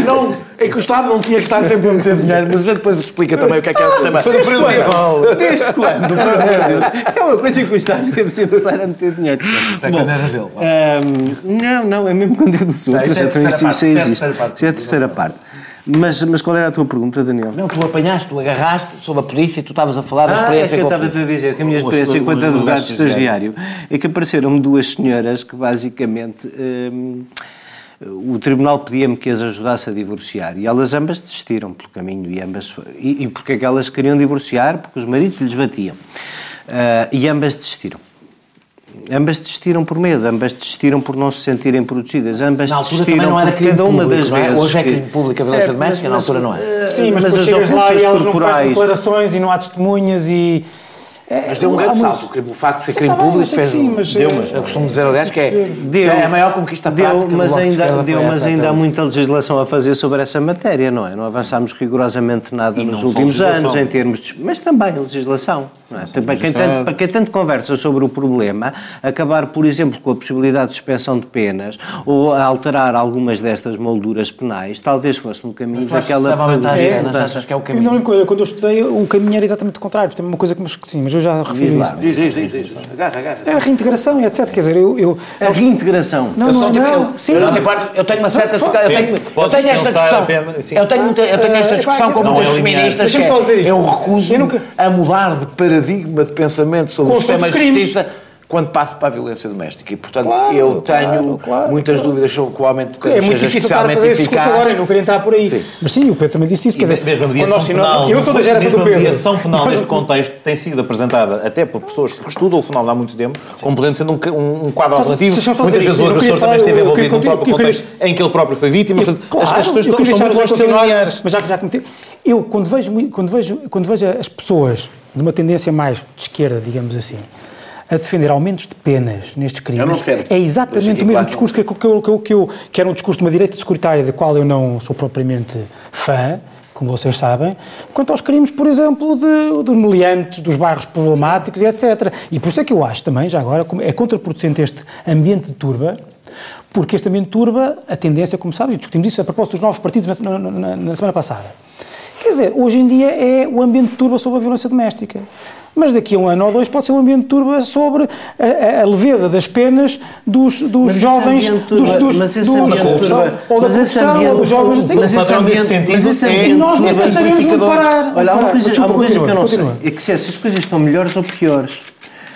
Não, é que o Estado não tinha que estar sempre a meter dinheiro, mas a gente depois explica também o que é que é o sistema. Foi no período medieval. Desde quando? Por amor de Deus. É uma coisa que o Estado sempre estar a meter dinheiro. Isso é quando era dele. Não, não, é mesmo quando é dos outros. Isso existe. Isso é a terceira parte. Mas, mas qual era a tua pergunta, Daniel? Não, tu apanhaste, tu agarraste sobre a polícia e tu estavas a falar da ah, experiência é que eu estava a dizer que a minha experiência enquanto advogado estagiário é que apareceram-me duas senhoras que basicamente hum, o tribunal pedia-me que as ajudasse a divorciar e elas ambas desistiram pelo caminho e ambas e, e porque é que elas queriam divorciar? Porque os maridos lhes batiam uh, e ambas desistiram. Ambas desistiram por medo, ambas desistiram por não se sentirem protegidas, ambas na desistiram não era por cada uma público, das é? vezes. Hoje é crime público a violência doméstica, na altura não é. Sim, mas, mas as ofensas lá corporais. declarações e não há testemunhas e. É, mas deu um grande salto. O facto de ser crime público fez. Sim, mas, deu, mas eu costumo dizer, aliás, que é, deu, é a maior conquista deu, prática mas ainda Deu, mas ainda há muita legislação a fazer sobre essa matéria, não é? Não avançámos rigorosamente nada nos últimos anos em termos de. Mas também a legislação. Não é? Também, quem tanto, para quem tanto conversa sobre o problema, acabar, por exemplo, com a possibilidade de suspensão de penas ou alterar algumas destas molduras penais, talvez fosse um caminho daquela. Vantagem, é, achas que é o caminho? Não, quando eu estudei, o caminho era exatamente o contrário. Tem uma coisa que, mas, sim, mas eu já referi isso. Diz, diz, diz, diz. Agarra, agarra. É a reintegração, etc. Quer dizer, eu. eu a reintegração. Não, não, não, eu, sim. Eu, eu tenho uma certa. Eu tenho, eu tenho esta discussão. Eu tenho, eu tenho esta discussão com muitas feministas. Que eu recuso a mudar de paradigma de pensamento sobre o sistema de justiça quando passo para a violência doméstica. E, portanto, claro, eu tenho claro, claro, muitas dúvidas sobre que o aumento de é muito difícil estar a fazer esse discurso agora, eu não queria entrar por aí. Sim. Mas sim, o Pedro também disse isso. Quer dizer, mesmo a mediação penal, eu sou da geração do Pedro. A mediação penal neste contexto tem sido apresentada até por pessoas que estudam o fenómeno há muito tempo, sim. como podendo ser um, um, um quadro alternativo. Muitas vezes o agressor também esteve envolvido num próprio contexto em que ele próprio foi vítima. As questões estão muito longe de ser lineares. Mas já que já comentei, eu quando vejo, quando, vejo, quando vejo as pessoas de uma tendência mais de esquerda, digamos assim, a defender aumentos de penas nestes crimes é exatamente o mesmo discurso que, que, que, que, eu, que era um discurso de uma direita securitária da qual eu não sou propriamente fã, como vocês sabem, quanto aos crimes, por exemplo, de, dos meliantes, dos bairros problemáticos e etc. E por isso é que eu acho também, já agora, é contraproducente este ambiente de turba, porque este ambiente de turba, a tendência, como sabem, discutimos isso a propósito dos novos partidos na, na, na semana passada. Quer dizer, hoje em dia é o ambiente de turba sobre a violência doméstica mas daqui a um ano ou dois pode ser um ambiente turba sobre a, a, leveza das penas dos, dos jovens, dos, dos, mas esse dos, turba, ou da corrupção, ou dos jovens... Mas esse ambiente, mas esse ambiente é, nós não sabemos parar. Olha, há uma coisa, há uma coisa que eu não sei, é que se essas coisas estão melhores ou piores,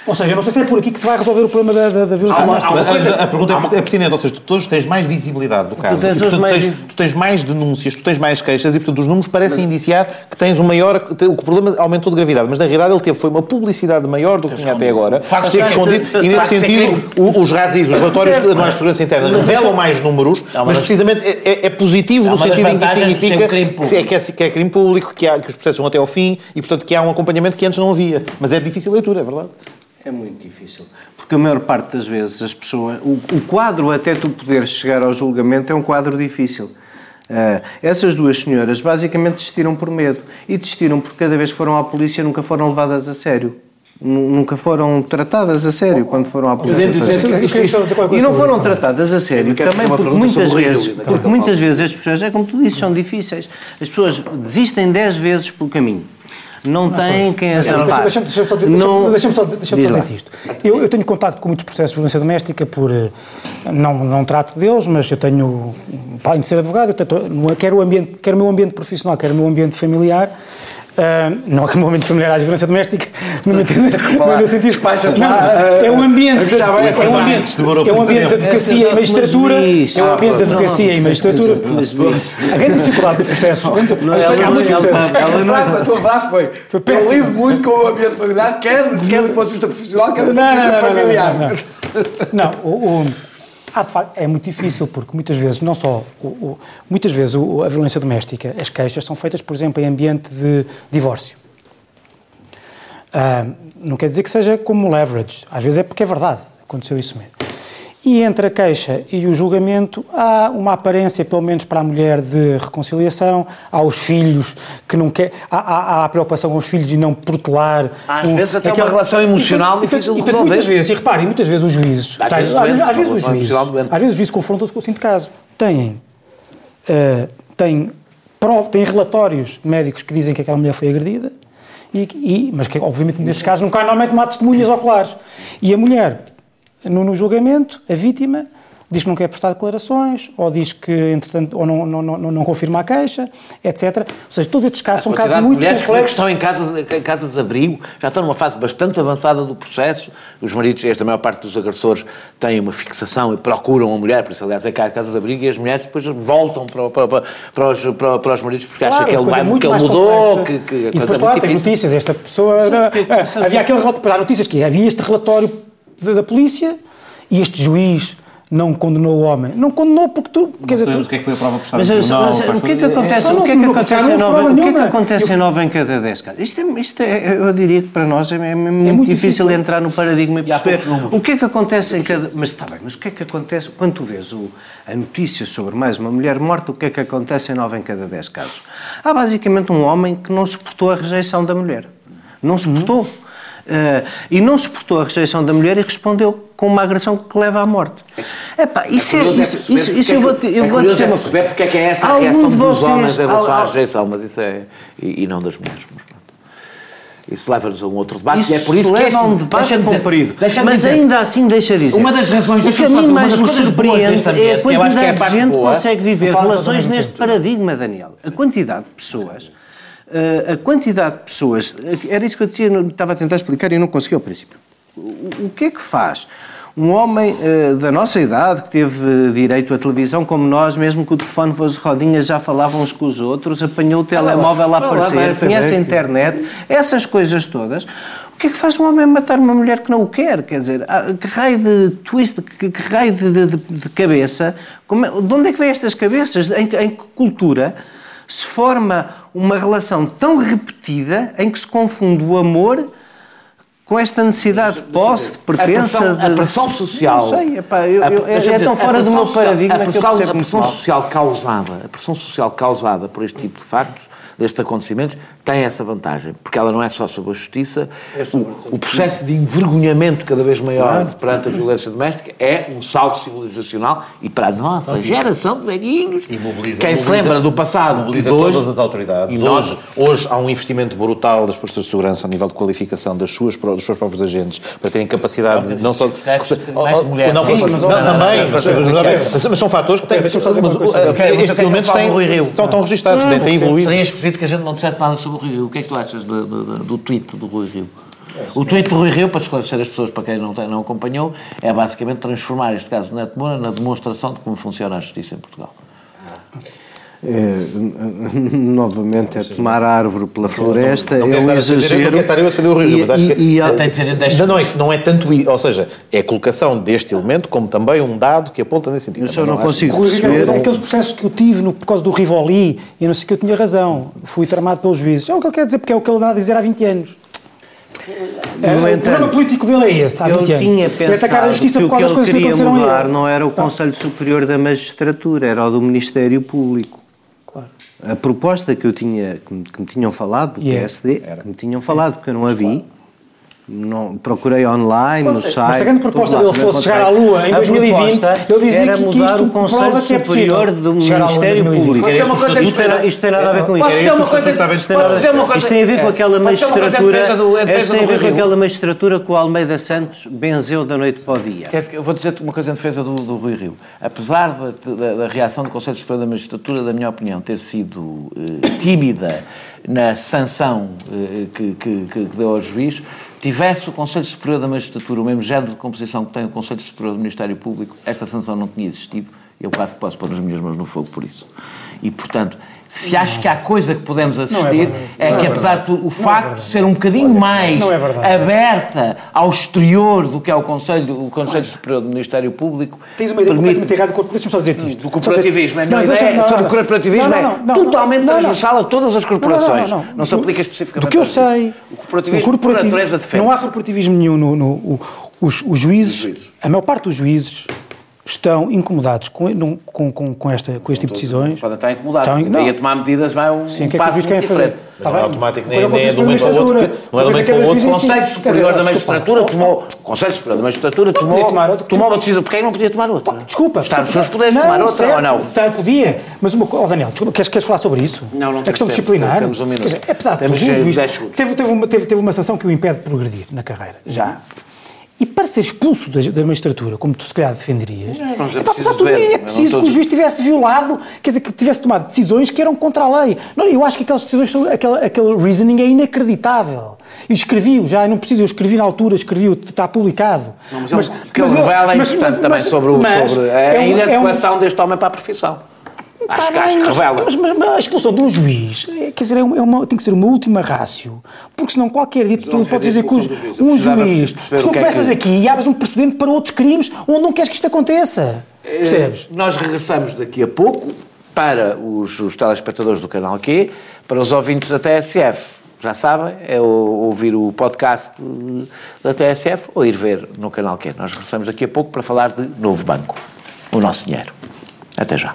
ou seja, eu não sei se é por aqui que se vai resolver o problema da, da, da violência doméstica. A, a, pergunta é, é pertinente, ou seja, tu todos tens mais visibilidade do caso. Tu tens, portanto, mais... Tens, tu tens mais denúncias, tu tens mais queixas e, portanto, os números parecem mas... indiciar que tens um maior... Que o problema aumentou de gravidade, mas na realidade ele teve foi uma publicidade maior do que tinha até agora. Esteve escondido e, nesse sentido, os RASIs, os relatórios anuais de segurança interna, revelam mais números, mas precisamente é, é positivo no sentido em que significa que é crime público, que os processos vão até ao fim e, portanto, que há um acompanhamento que antes não havia. Mas é difícil leitura, é verdade. É muito difícil. Porque a maior parte das vezes as pessoas. O, o quadro até tu poderes chegar ao julgamento é um quadro difícil. Uh, essas duas senhoras basicamente desistiram por medo. E desistiram porque cada vez que foram à polícia nunca foram levadas a sério. Nunca foram tratadas a sério quando foram à polícia. E não foram tratadas a sério também porque muitas vezes, porque muitas vezes as pessoas, é como tu dizes, são difíceis. As pessoas desistem 10 vezes pelo caminho. Não, têm quem as ampare. Deixa-me só, deixa deixa só, deixa só dizer isto. Eu, eu tenho contato com muitos processos de violência doméstica por... Eh, não, não trato deles, mas eu tenho... Para além de ser advogado, eu tenho, quero, o ambiente, quero o meu ambiente profissional, quero o meu ambiente familiar Uh, não é que o momento familiar à violência doméstica, não me entendem, no sentido não, é um ambiente, é um ambiente, é um ambiente de advocacia e magistratura, é um ambiente de advocacia e magistratura. A grande dificuldade do processo. A tua frase foi: eu lido muito com o ambiente familiar, quer, quer do ponto de vista profissional, quer do ponto de vista familiar. Não, o é muito difícil, porque muitas vezes, não só, o, o, muitas vezes o, a violência doméstica, as queixas são feitas, por exemplo, em ambiente de divórcio. Uh, não quer dizer que seja como leverage, às vezes é porque é verdade, aconteceu isso mesmo. E entre a queixa e o julgamento há uma aparência, pelo menos para a mulher, de reconciliação. Há os filhos que não quer, há, há, há a preocupação com os filhos de não protelar. Às um, vezes até aquela uma relação emocional e, difícil de resolver. Muitas vezes, e reparem, muitas vezes os juízes, às, vezes, às, os juízes, às vezes os juízes confrontam-se com o seguinte caso. Têm, uh, têm, prov, têm relatórios médicos que dizem que aquela mulher foi agredida, e, e, mas que obviamente nestes casos nunca normalmente não há testemunhas oculares. E a mulher no, no julgamento, a vítima diz que não quer prestar declarações, ou diz que, entretanto, ou não, não, não, não confirma a queixa, etc. Ou seja, todos estes casos são casos muito mulheres complexos. que estão em casas, em casas de abrigo, já estão numa fase bastante avançada do processo, os maridos, esta maior parte dos agressores têm uma fixação e procuram a mulher, por isso, aliás, é cá casas de abrigo, e as mulheres depois voltam para, para, para, os, para, para os maridos porque claro, acham que ele, vai, é que ele mudou, que, que E depois, claro, tem notícias, esta pessoa... havia aquele relatório, há notícias que havia este relatório da, polícia e este juiz não condenou o homem. Não condenou porque tu. Quer dizer, tu... o que é que foi a prova prestada? Mas, mas, mas o que é que acontece? O que é que acontece em nove, o que é que acontece em nove em cada dez casos? Isto, é, isto é, eu diria que para nós é, é, é muito, é muito difícil, difícil entrar no paradigma e perceber o que é que acontece em cada. Mas está bem, mas o que é que acontece quando tu vês o, a notícia sobre mais uma mulher morta? O que é que acontece em nove em cada dez casos? Há basicamente um homem que não suportou a rejeição da mulher. Não suportou. Uhum. Uh, e não suportou a rejeição da mulher e respondeu com uma agressão que leva à morte. Epá, isso é, é isso, isso, isso eu vou, eu é vou dizer uma coisa. porque é que é essa a reação dos homens em relação à rejeição, mas isso é. E, e não das mulheres. Isso leva-nos a um outro debate isso e é por isso que este, um debate comprido. Mas dizer, ainda assim deixa dizer. Uma das razões o que a mim mais me surpreende é a quantidade é de gente consegue viver relações neste paradigma, Daniel. A quantidade de pessoas a quantidade de pessoas, era isso que eu dizia, estava a tentar explicar e não consegui ao princípio. O, o que é que faz um homem uh, da nossa idade, que teve direito à televisão como nós, mesmo que o telefone fosse de rodinhas, já falavam uns com os outros, apanhou o telemóvel a aparecer, conhece a internet, essas coisas todas. O que é que faz um homem matar uma mulher que não o quer? Quer dizer, ah, que raio de twist, que, que raio de, de, de cabeça? Como, é, de onde é que vêm estas cabeças? Em, em que cultura se forma uma relação tão repetida em que se confunde o amor com esta necessidade de posse, de pertença... A pressão, de... a pressão social... Não sei, epá, eu, eu, é, é tão fora do meu paradigma a pressão, que eu A pressão social causada, a pressão social causada por este tipo de factos destes acontecimentos tem essa vantagem, porque ela não é só sobre a justiça, é sobre o, o, processo de envergonhamento cada vez maior perante a violência doméstica é um salto civilizacional e para a nossa geração de velhinhos, quem mobiliza, se lembra do passado, mobiliza hoje, todas as autoridades. E hoje, hoje há um investimento brutal das forças de segurança a nível de qualificação das suas, dos seus próprios agentes para terem capacidade não, não só de... Mulheres, não, sim, mas, não, também, mas, são fatores que têm... Estes elementos são tão registados, têm evoluído. Que a gente não dissesse nada sobre o Rui Rio. O que é que tu achas do, do, do tweet do Rui Rio? O tweet do Rui Rio, para esclarecer as pessoas, para quem não, tem, não acompanhou, é basicamente transformar este caso de Neto Moura na demonstração de como funciona a justiça em Portugal. É, novamente é tomar a árvore pela floresta, não, não, não é um exagero. Não quero estar a o Rio, mas acho que... E, e, não, isso não é tanto... Ou seja, é a colocação deste elemento como também um dado que aponta nesse sentido. Eu não, não consigo perceber... Aqueles processos que eu tive no, por causa do Rivoli, e não sei que eu tinha razão, fui tramado pelos juízes. É o que ele quer dizer, porque é o que ele anda a dizer há 20 anos. No é, entanto, o problema político dele é esse, há 20 anos. Eu tinha pensado a justiça que o que ele queria mudar não era o Conselho Superior da Magistratura, era o do Ministério Público. A proposta que eu tinha, que me, que me tinham falado do yeah. PSD, Era. que me tinham falado, porque eu não a vi, não, procurei online, no site. Mas se a grande proposta dele fosse chegar à Lua em 2020, ele dizia que, que isto o Conselho é Superior do Ministério Público. Isto tem nada a ver com isso. Isto tem a ver com aquela magistratura. Isto tem a ver com aquela magistratura que o Almeida Santos benzeu da noite para o dia. Eu vou dizer-te uma coisa em defesa do, do Rui Rio. Apesar da, da, da, reação do Conselho Superior da Magistratura, da minha opinião, ter sido eh, tímida na sanção eh, que, que, que deu ao juiz, tivesse o Conselho Superior da Magistratura o mesmo género de composição que tem o Conselho Superior do Ministério Público, esta sanção não tinha existido. Eu quase posso pôr as minhas mãos no fogo por isso. E, portanto, se acho que há coisa que podemos é assistir, é, é, que apesar de o facto de ser um bocadinho mais aberta ao exterior do que é o Conselho, o Conselho Superior do Ministério Público. Tens uma ideia permite... completamente errada, deixa-me só dizer isto. Do cooperativismo. Não, a minha ideia sobre o cooperativismo é totalmente transversal a todas as corporações. Não, se aplica especificamente. Do que eu sei, o cooperativismo, por natureza, defende Não há corporativismo nenhum no. no os, os juízes, a maior parte dos juízes estão incomodados com, com, com, com, esta, com este tipo de decisões. Podem estar incomodados. Estão, não. E a tomar medidas vai um, Sim, um que é passo que muito diferente. Não é automático, nem, nem é de um momento para o outro. Não é de um momento para o outro. O Conselho Superior da Magistratura tomou... O Conselho Superior da Magistratura tomou, tomou uma decisão. Porquê não podia tomar outra? Desculpa. Está nos seus poderes tomar outra ou não? Tá, podia. Mas, uma, oh Daniel, desculpa, queres, queres falar sobre isso? Não, não. A questão disciplinar. Temos um minuto. Apesar de temos um juiz, teve, teve, uma, teve, teve uma sanção que o impede de progredir na carreira. Já. Ser expulso da, da magistratura, como tu se calhar defenderias, não, não é, preciso, tudo, ver, é preciso que o juiz tivesse violado, quer dizer, que tivesse tomado decisões que eram contra a lei. Não, eu acho que aquelas decisões, aquele, aquele reasoning é inacreditável. E escrevi-o já, não preciso, eu escrevi na altura, escrevi-o, está publicado. Não, mas, mas, porque mas ele revela é importante mas, também sobre, o, sobre a é inadequação é um, deste homem para a profissão. Acho, tá acho que revela. Mas, mas, mas, a expulsão de um juiz, é, quer dizer, é uma, tem que ser uma última rácio. Porque senão qualquer dito tu pode dizer que um juiz. Começas é que... aqui e abres um precedente para outros crimes onde não queres que isto aconteça. É, Percebes? Nós regressamos daqui a pouco para os, os telespectadores do canal Q, para os ouvintes da TSF já sabem, é ouvir o podcast da TSF ou ir ver no canal Q. Nós regressamos daqui a pouco para falar de novo banco, o nosso dinheiro. Até já.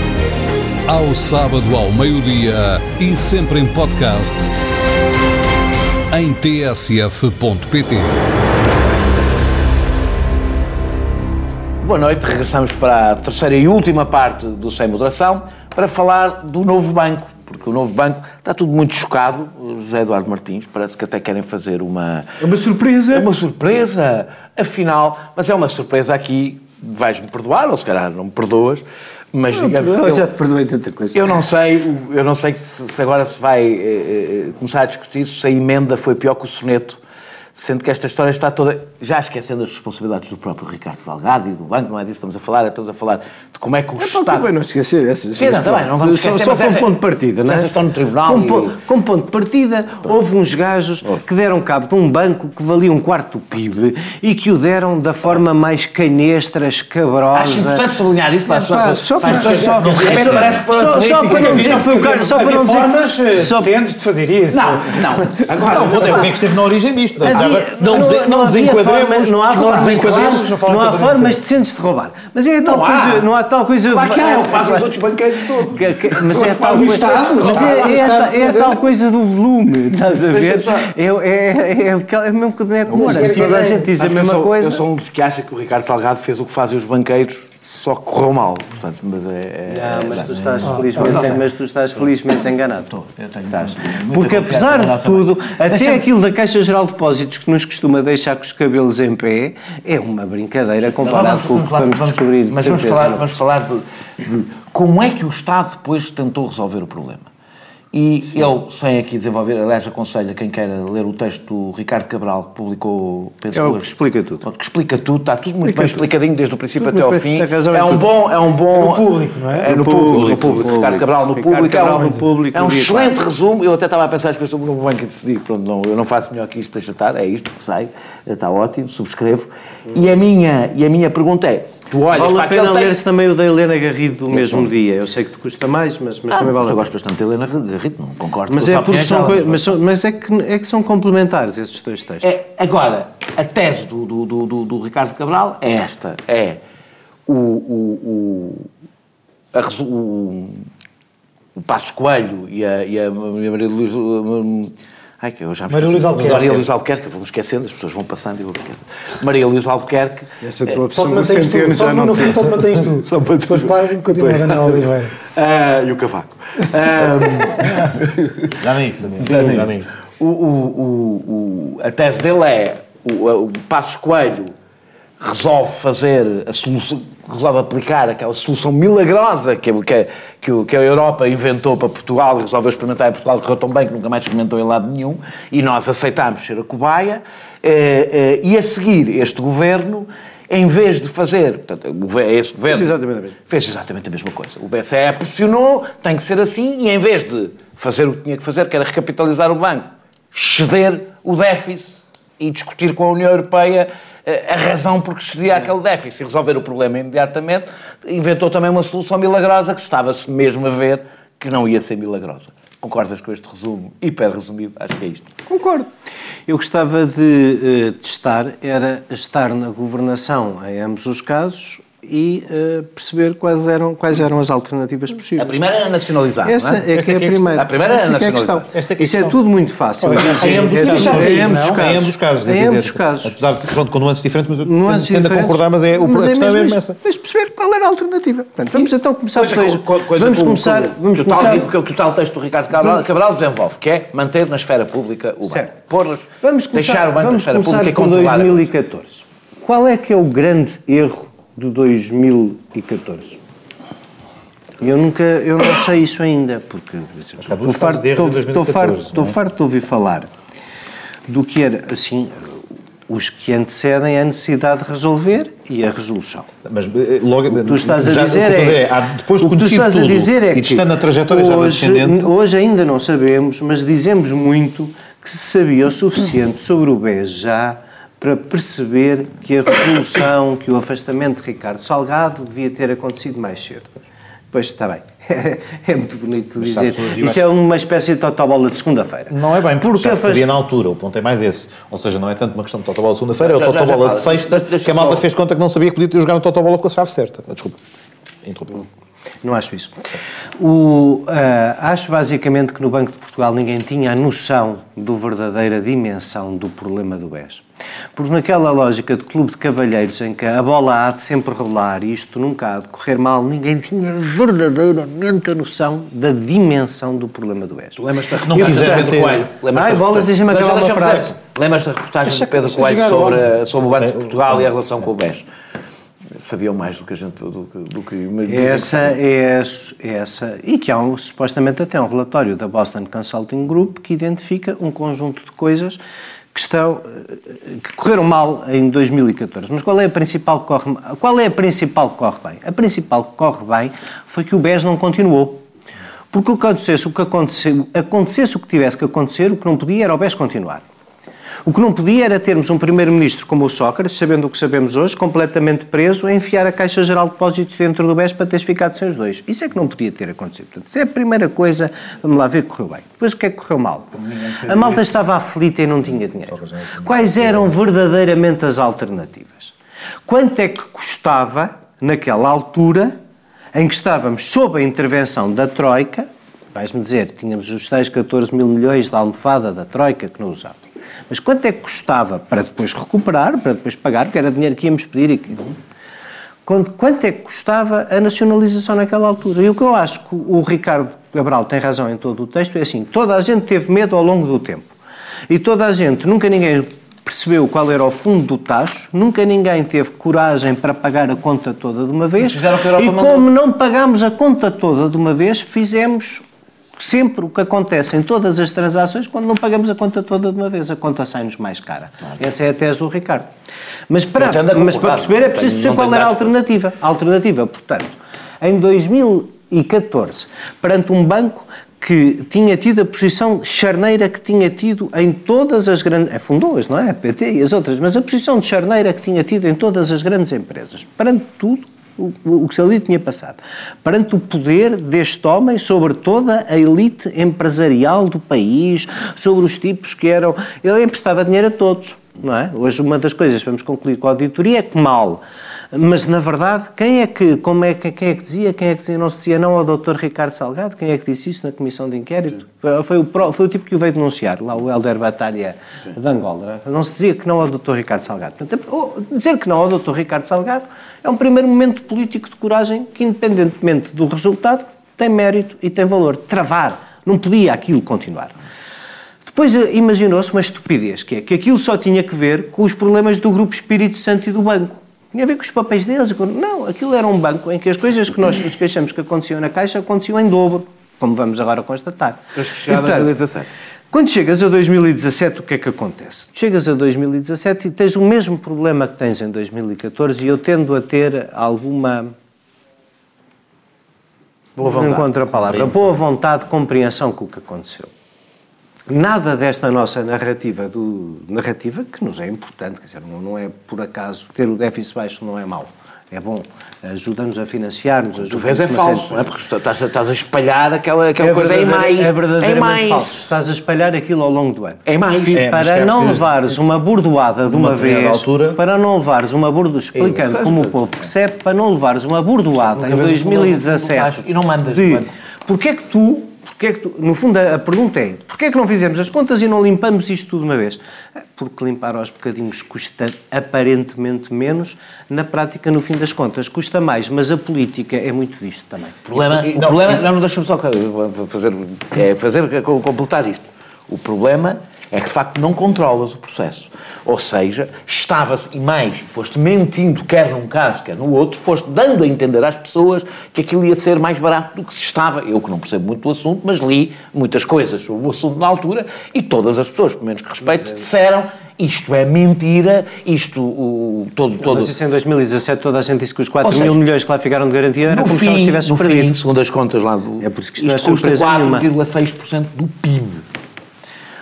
ao sábado ao meio-dia e sempre em podcast em tsf.pt. Boa noite, regressamos para a terceira e última parte do Sem Moderação para falar do novo banco, porque o novo banco está tudo muito chocado. O José Eduardo Martins parece que até querem fazer uma. É uma surpresa! É uma surpresa! Afinal, mas é uma surpresa aqui, vais-me perdoar, ou se calhar não me perdoas, mas não, digamos, eu, já te perdoei tanta coisa. Eu não sei, eu não sei se, se agora se vai eh, eh, começar a discutir se a emenda foi pior que o soneto sendo que esta história está toda, já esquecendo as responsabilidades do próprio Ricardo Salgado e do banco, não é disso que estamos a falar, estamos a falar de como é que o é, Estado... Não, não esquecer essas... Sim, não, também, não vamos esquecer, Só, só como ponto de partida, não é? estão no tribunal como, e... como ponto de partida, houve uns gajos que deram cabo de um banco que valia um quarto do PIB e que o deram da forma mais canestra, escabrosa... Acho importante sublinhar isso, para pá, só para as pessoas... Só para não dizer que foi o cara... Só para não dizer... formas decentes de fazer isso. Não, não. Agora, não, o que é que esteve na origem disto? Não, não, não desenquadremos, não há formas, desenquadremos, não há formas decentes de roubar. Mas é tal coisa, não há tal coisa. Claro que há, é o que fazem os outros banqueiros todos. Mas é tal coisa, mas é, é, tal coisa do volume, estás a ver? É, é, é, é mesmo que o Neto demora. Se toda a gente diz a mesma coisa. Eu sou um dos que acha que o Ricardo Salgado fez o que fazem os banqueiros só correu mal, portanto, mas é... é mas, tu estás é, felizmente, é, mas tu estás felizmente enganado. Estou, eu tenho estás. Porque apesar de tudo, até aquilo da Caixa Geral de Depósitos que nos costuma deixar com os cabelos em pé, é uma brincadeira comparado com o que vamos, vamos descobrir. Mas vamos falar, vamos falar de, de como é que o Estado depois tentou resolver o problema. E Sim. ele, sem aqui desenvolver, aliás, aconselho a quem queira ler o texto do Ricardo Cabral, que publicou, penso é o que explica tudo. Que explica tudo, está tudo muito explica bem tudo. explicadinho desde o princípio tudo até ao fim. É um bom, é um bom... No público, não é? É no, no público, público, no público. Ricardo Cabral no Ricardo público. Cabral é um, no público, é um excelente resumo. Eu até estava a pensar que estou no banco e decidi, pronto, não, eu não faço melhor que isto, deixa estar, é isto, sai, está ótimo, subscrevo. E a minha, e a minha pergunta é, Tu olhas vale a pena ler-se texto... também o da Helena Garrido do mesmo dia. Eu sei que te custa mais, mas, mas ah, também vale Eu gosto bastante da Helena Garrido, não concordo. Mas, é, porque são, co... mas, mas é, que, é que são complementares esses dois textos. É, agora, a tese do, do, do, do, Ricardo Cabral é esta: é o, o, o, a, o, o Passos Coelho e a, e a Maria Luísa Ai, que eu já me Maria Luísa Albuquerque. Maria Luísa Albuquerque, vou-me esquecendo, as pessoas vão passando e vou esquecendo. Maria Luísa Albuquerque. Essa tua opção do centeno já não tem. Só te mantens tu. Só para Depois paras e continua a Daniel Oliveira. Uh, e o cavaco. Um, já nem isso. Já nem isso. O, o, o, a tese dele é o, o Passos Coelho resolve fazer a solução, resolve aplicar aquela solução milagrosa que, que, que, que a Europa inventou para Portugal e resolveu experimentar em Portugal, correu tão bem que nunca mais experimentou em lado nenhum, e nós aceitámos ser a cobaia, eh, eh, e a seguir este governo em vez de fazer, portanto, esse governo fez exatamente, fez exatamente a mesma coisa. O BCE pressionou, tem que ser assim, e em vez de fazer o que tinha que fazer, que era recapitalizar o banco, ceder o déficit e discutir com a União Europeia a razão por que excedía aquele déficit e resolver o problema imediatamente, inventou também uma solução milagrosa que estava-se mesmo a ver que não ia ser milagrosa. Concordas com este resumo hiper resumido? Acho que é isto. Concordo. Eu gostava de uh, testar, era estar na governação em ambos os casos e uh, perceber quais eram, quais eram as alternativas possíveis. A primeira era nacionalizar, Essa é? é que é a primeira. A primeira era nacionalizar. É Esta é Isso é tudo muito fácil. Olha, em ambos os casos. Em ambos os casos. Apesar de, pronto, com nuances diferentes, mas eu nuances tendo a concordar, mas é o mas é mesmo, mesmo essa. Mas perceber qual era a alternativa. Portanto, vamos então começar por coisa, coisa Vamos começar... Vamos que, começar... O tal, que o tal texto do Ricardo Cabral, Cabral desenvolve, que é manter na esfera pública o banco. Pôr, vamos começar, deixar o banco na esfera pública e controlar. 2014. Qual é que é o grande erro de 2014. Eu nunca, eu não sei isso ainda, porque estou farto, estou, estou, farto, estou farto de ouvir falar do que era, assim, os que antecedem a necessidade de resolver e a resolução. Mas eh, logo, o que tu estás a dizer é, é depois de o que tu estás a dizer é que na trajetória hoje, já hoje ainda não sabemos, mas dizemos muito que se sabia o suficiente sobre o BES já para perceber que a resolução, que o afastamento de Ricardo Salgado devia ter acontecido mais cedo. Pois está bem. é muito bonito Mas dizer. Isso é uma espécie de totobola de segunda-feira. Não é bem, porque, já se sabia na altura. O ponto é mais esse. Ou seja, não é tanto uma questão de totobola de segunda-feira, é o totobola de sexta, que a malta fez conta que não sabia que podia ter jogado no totobola com a chave certa. Desculpa. Interrompi. Não acho isso. O, uh, acho basicamente que no Banco de Portugal ninguém tinha a noção da verdadeira dimensão do problema do BES. Porque naquela lógica de clube de cavalheiros em que a bola há de sempre rolar e isto nunca há de correr mal, ninguém tinha verdadeiramente a noção da dimensão do problema do BES. Lembras-te da reportagem de Pedro Coelho? Ai, bolas, deixa-me acabar uma frase. Lembras-te da reportagem de Pedro Coelho sobre, sobre o Banco de Portugal e a relação com o BES? Sabiam mais do que a gente do, do que essa é essa e que há um, supostamente até um relatório da Boston Consulting Group que identifica um conjunto de coisas que estão que correram mal em 2014. Mas qual é a principal que corre qual é a principal que corre bem? A principal que corre bem foi que o BES não continuou. Porque o que acontecesse, o que acontecesse, acontecesse o que tivesse que acontecer, o que não podia era o BES continuar. O que não podia era termos um primeiro-ministro como o Sócrates, sabendo o que sabemos hoje, completamente preso, a enfiar a Caixa Geral de Depósitos dentro do BES para teres ficado sem os dois. Isso é que não podia ter acontecido. Portanto, isso é a primeira coisa, vamos lá ver que correu bem. Depois o que é que correu mal? A malta estava aflita e não tinha dinheiro. Quais eram verdadeiramente as alternativas? Quanto é que custava, naquela altura, em que estávamos sob a intervenção da Troika, vais-me dizer, tínhamos os tais 14 mil milhões da almofada da Troika que não usávamos. Mas quanto é que custava para depois recuperar, para depois pagar, porque era dinheiro que íamos pedir e que... Quanto é que custava a nacionalização naquela altura? E o que eu acho que o Ricardo Cabral tem razão em todo o texto é assim, toda a gente teve medo ao longo do tempo. E toda a gente, nunca ninguém percebeu qual era o fundo do tacho, nunca ninguém teve coragem para pagar a conta toda de uma vez. E como não pagámos a conta toda de uma vez, fizemos sempre o que acontece em todas as transações quando não pagamos a conta toda de uma vez. A conta sai-nos mais cara. Claro. Essa é a tese do Ricardo. Mas para, mas para perceber é preciso perceber qual era a alternativa. A alternativa, portanto, em 2014, perante um banco que tinha tido a posição charneira que tinha tido em todas as grandes. É fundou-as, não é? A PT e as outras, mas a posição de charneira que tinha tido em todas as grandes empresas. Perante tudo, o, que se ali tinha passado. Perante o poder deste homem sobre toda a elite empresarial do país, sobre os tipos que eram. Ele emprestava dinheiro a todos, não é? Hoje, uma das coisas que vamos concluir com a auditoria é que mal mas, na verdade, quem é que, como é, quem é que dizia, quem é que dizia, não se dizia não ao Dr. Ricardo Salgado? Quem é que disse isso na comissão de inquérito? Foi, foi, o, foi o tipo que o veio denunciar, lá o Helder Batalha de Angola. Não, é? se dizia que não ao Dr. Ricardo Salgado. Portanto, dizer que não ao Dr. Ricardo Salgado é um primeiro momento político de coragem que, independentemente do resultado, tem mérito e tem valor. Travar. Não podia aquilo continuar. Depois eh, imaginou-se uma estupidez, que é que aquilo só tinha que ver com os problemas do Grupo Espírito Santo e do banco. Tinha a ver com os papéis deles. Não, aquilo era um banco em que as coisas que nós nos queixamos que aconteciam na Caixa aconteciam em dobro, como vamos agora constatar. Tens que chegar a 2017. Quando chegas a 2017, o que é que acontece? Chegas a 2017 e tens o mesmo problema que tens em 2014 e eu tendo a ter alguma... Boa vontade. Encontro a palavra. Boa vontade, compreensão com o que aconteceu nada desta nossa narrativa, do, narrativa que nos é importante, quer dizer, não, não é por acaso ter o déficit baixo não é mau. É bom, ajuda-nos a financiar-nos. Tu vês é falso, série... é? porque estás, estás, a espalhar aquela, aquela é coisa em mais. É verdadeiramente mais. falso. Estás a espalhar aquilo ao longo do ano. É mais. É, para não levares uma bordoada de uma vez, altura. para não levares uma bordoada, explicando é, como o povo percebe, para não levares uma bordoada em 2017. E não mandas. De, porque é que tu é que tu, no fundo, a, a pergunta é: porquê é que não fizemos as contas e não limpamos isto tudo de uma vez? Porque limpar aos bocadinhos custa aparentemente menos, na prática, no fim das contas, custa mais, mas a política é muito disto também. O problema, e, o não, problema não, não deixa-me só fazer, é fazer, completar isto. O problema é que de facto não controlas o processo. Ou seja, estava-se, e mais, foste mentindo, quer num caso, quer no outro, foste dando a entender às pessoas que aquilo ia ser mais barato do que se estava. Eu que não percebo muito do assunto, mas li muitas coisas sobre o assunto na altura e todas as pessoas, pelo menos que respeito, é disseram isto é mentira, isto o, todo, todo... Mas isso em 2017 toda a gente disse que os 4 seja, mil milhões que lá ficaram de garantia era como fim, se nós tivéssemos perdido. Fim, segundo as contas lá do... É por isso que isto, isto custa 4,6% do PIB.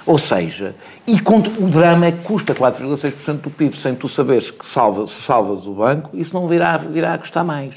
Ou seja, e o drama é que custa 4,6% do PIB sem tu saberes que salvas, salvas o banco, isso não virá, virá a custar mais.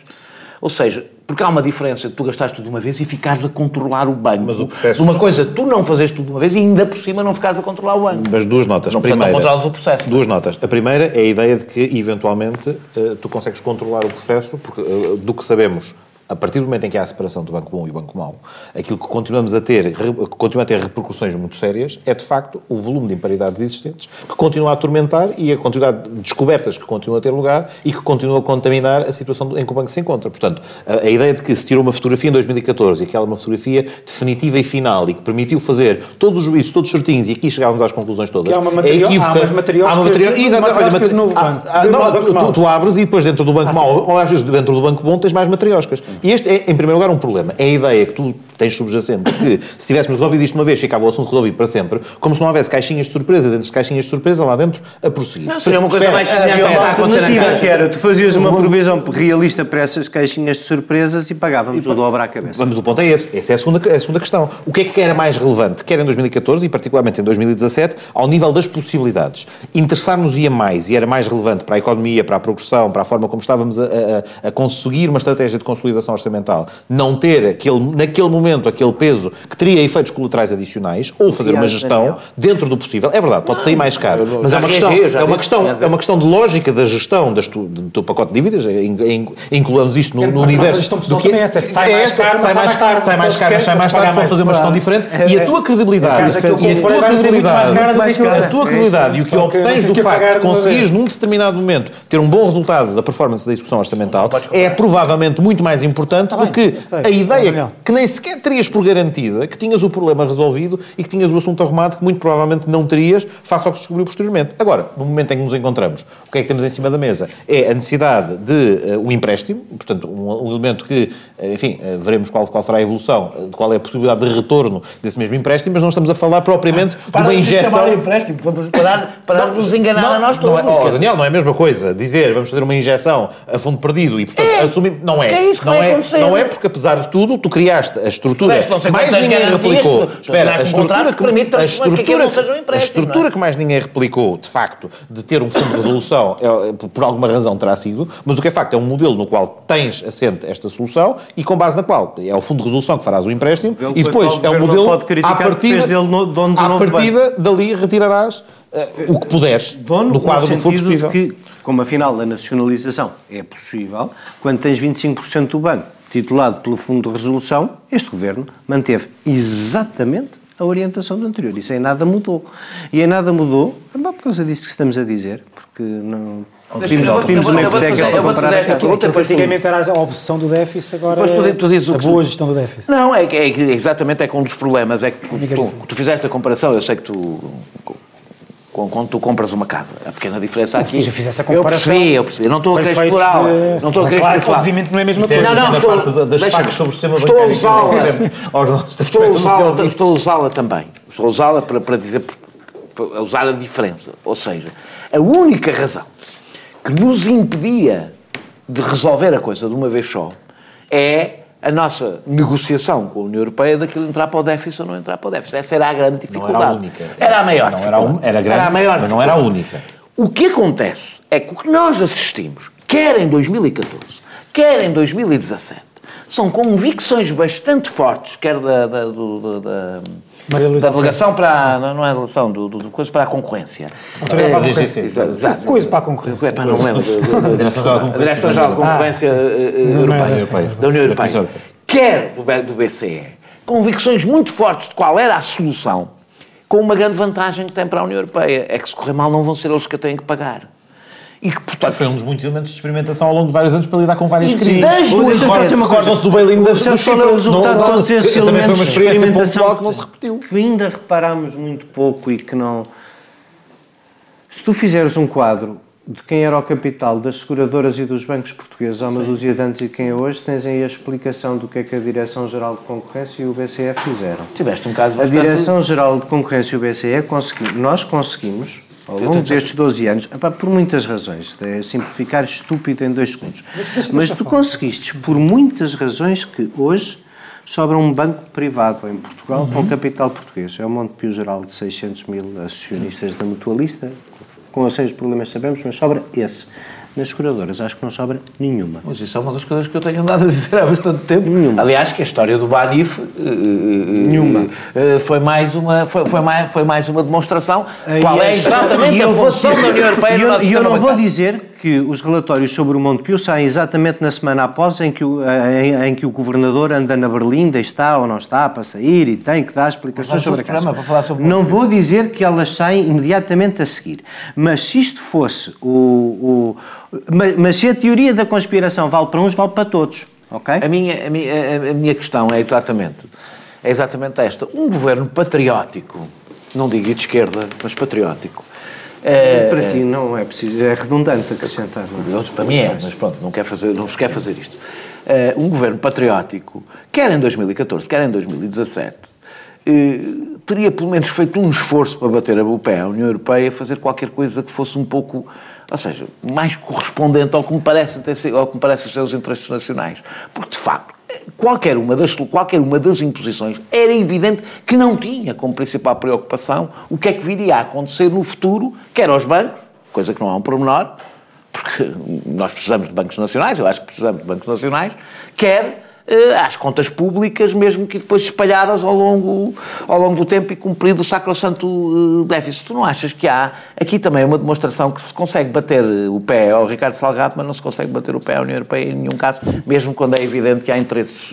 Ou seja, porque há uma diferença de tu gastaste tudo de uma vez e ficares a controlar o banco. Mas o processo... Uma coisa, tu não fazes tudo de uma vez e ainda por cima não ficares a controlar o banco. Mas duas notas. Não, Primeira, não controlas o processo. Duas notas. A primeira é a ideia de que, eventualmente, eh, tu consegues controlar o processo, porque eh, do que sabemos a partir do momento em que há a separação do banco bom e o banco mau, aquilo que continuamos a ter, que continua a ter repercussões muito sérias, é de facto o volume de imparidades existentes, que continua a atormentar e a quantidade de descobertas que continuam a ter lugar e que continua a contaminar a situação em que o banco se encontra. Portanto, a, a ideia de que se tirou uma fotografia em 2014 e aquela uma fotografia definitiva e final e que permitiu fazer todos os juízos, todos certinhos e aqui chegávamos às conclusões todas. Que há uma material, é equívoca. Há umas materiais, há uma material, exato, olha, materi novo banco. Ah, não, tu, tu, tu, abres e depois dentro do banco ah, mau, ou às vezes dentro do banco bom, tens mais materioscas. E este é, em primeiro lugar, um problema. É a ideia que tu tens subjacente que, se tivéssemos resolvido isto uma vez, ficava o assunto resolvido para sempre, como se não houvesse caixinhas de surpresa dentro de caixinhas de surpresa lá dentro a prosseguir. Não, seria uma coisa espera, mais semelhante à alternativa que era, tu fazias uma previsão realista para essas caixinhas de surpresas e pagávamos e, o dobro à cabeça. Vamos, o ponto é esse. Essa é a segunda, é a segunda questão. O que é que era mais relevante, quer em 2014 e particularmente em 2017, ao nível das possibilidades? Interessar-nos-ia mais e era mais relevante para a economia, para a progressão, para a forma como estávamos a, a, a conseguir uma estratégia de consolidação orçamental, não ter aquele, naquele momento aquele peso que teria efeitos colaterais adicionais ou fazer uma gestão dentro do possível. É verdade, pode sair mais caro, mas é uma questão, é uma questão, é uma questão de lógica da gestão das tu, do teu pacote de dívidas, incluamos isto no, no universo do que é, sai mais caro, sai mais caro, sai mais caro, sai mais tarde, pode fazer uma gestão diferente e a tua credibilidade, e a tua credibilidade, a tua credibilidade e o que obtens do facto de conseguires num determinado momento ter um bom resultado da performance da execução orçamental é provavelmente muito mais importante do que a ideia que nem sequer terias por garantida que tinhas o problema resolvido e que tinhas o assunto arrumado que muito provavelmente não terias face ao que se descobriu posteriormente. Agora, no momento em que nos encontramos, o que é que temos em cima da mesa? É a necessidade de uh, um empréstimo, portanto, um, um elemento que, enfim, uh, veremos qual, qual será a evolução, qual é a possibilidade de retorno desse mesmo empréstimo, mas não estamos a falar propriamente ah, de uma injeção... De empréstimo, vamos parar para não, nos enganar não, a nós todos. Não é, oh, Daniel, não é a mesma coisa dizer vamos fazer uma injeção a fundo perdido e, portanto, é. assumir... Não é. Que é isso que não, é, não é porque, apesar de tudo, tu criaste a estrutura que mais ninguém replicou. Espera, a estrutura que, a estrutura, a estrutura que mais ninguém replicou, de facto, de ter um fundo de resolução, é, por alguma razão terá sido, mas o que é facto é um modelo no qual tens assente esta solução e com base na qual é o fundo de resolução que farás o empréstimo e depois é um modelo à partida, à partida dali retirarás uh, o que puderes dono, no quadro do que for possível. Que, como afinal a nacionalização é possível, quando tens 25% do banco titulado pelo Fundo de Resolução, este governo manteve exatamente a orientação do anterior. Isso em nada mudou. E em nada mudou, por causa disso que estamos a dizer, porque não. Pedimos uma hipoteca para comparar esta pergunta. Praticamente era a opção do déficit, agora tu, tu dizes a boa gestão do déficit. Não, é, é, exatamente é que um dos problemas é que tu, tu, tu fizeste a comparação, eu sei que tu quando tu compras uma casa. A pequena diferença aqui. Se já fizesse a comparação. Eu percebi, eu percebi. Não estou a querer explorá-la. Não estou a querer claro, obviamente não é a mesma coisa. Não, não, estou, das facas sobre o sistema estou a usá-la. Estou a usá-la, estou a usá-la também. Estou a usá-la para, para dizer, para usar a diferença. Ou seja, a única razão que nos impedia de resolver a coisa de uma vez só é a nossa negociação com a União Europeia daquilo entrar para o déficit ou não entrar para o déficit. Essa era a grande dificuldade. Não era a única. Era a maior não era, um, era, grande, era a maior mas não era a única. O que acontece é que o que nós assistimos, quer em 2014, quer em 2017, são convicções bastante fortes, quer da, da, do, da, da delegação para. Não é a delegação, do, do, do coisa para a concorrência. Autoridade para a concorrência. Exato. Coisa para a concorrência. É, não lembro. A Direção-Geral de Concorrência Europeia. Da União Europeia. Quer do BCE. Convicções muito fortes de qual era a solução, com uma grande vantagem que tem para a União Europeia. É que se correr mal não vão ser eles que a têm que pagar. E que, portanto, foi um dos muitos elementos de experimentação ao longo de vários anos para lidar com várias crises. Deixa só dizer uma coisa. do bail-in das do Chipre. o resultado de todos esses foi uma experiência pontual que não se repetiu. Que ainda reparámos muito pouco e que não... Se tu fizeres um quadro de quem era o capital das seguradoras e dos bancos portugueses há uma Sim. dúzia de anos e quem é hoje, tens aí a explicação do que é que a Direção-Geral de Concorrência e o BCE fizeram. Tiveste um caso bastante... A Direção-Geral de Concorrência e o BCE, consegui... nós conseguimos ao longo destes 12 anos, por muitas razões, é simplificar estúpido em dois segundos, mas tu conseguiste, por muitas razões, que hoje sobra um banco privado em Portugal uhum. com capital português. É o Montepio Geral de 600 mil acionistas da mutualista, com os seis problemas sabemos, mas sobra esse. Nas seguradoras acho que não sobra nenhuma. Mas isso é uma das coisas que eu tenho andado a dizer há bastante tempo. Nenhuma. Aliás, que a história do Banif uh, nenhuma. Uh, foi, mais uma, foi, foi, mais, foi mais uma demonstração qual é exatamente a função da União Europeia E eu, eu não vou dizer que os relatórios sobre o Montepio saem exatamente na semana após em que, o, em, em, que o governador anda na Berlinda e está ou não está para sair e tem que dar explicações sobre a casa. Sobre não vou dizer que elas saem imediatamente a seguir, mas se isto fosse o, o mas, mas se a teoria da conspiração vale para uns, vale para todos. Okay? A, minha, a, minha, a minha questão é exatamente, é exatamente esta. Um governo patriótico, não digo de esquerda, mas patriótico, é, para ti não é preciso, é redundante acrescentar. Não é? Para mim é, mas pronto, não, quer fazer, não se quer fazer isto. É, um governo patriótico, quer em 2014, quer em 2017, é, teria pelo menos feito um esforço para bater o pé à União Europeia, fazer qualquer coisa que fosse um pouco, ou seja, mais correspondente ao que me parece, ao que me parece os interesses nacionais. Porque, de facto, qualquer uma, das, qualquer uma das imposições era evidente que não tinha como principal preocupação o que é que viria a acontecer no futuro, quer aos bancos, coisa que não é um pormenor, porque nós precisamos de bancos nacionais, eu acho que precisamos de bancos nacionais, quer às contas públicas, mesmo que depois espalhadas ao longo, ao longo do tempo e cumprido o sacrosanto eh, déficit. Tu não achas que há aqui também uma demonstração que se consegue bater o pé ao Ricardo Salgado, mas não se consegue bater o pé à União Europeia em nenhum caso, mesmo quando é evidente que há interesses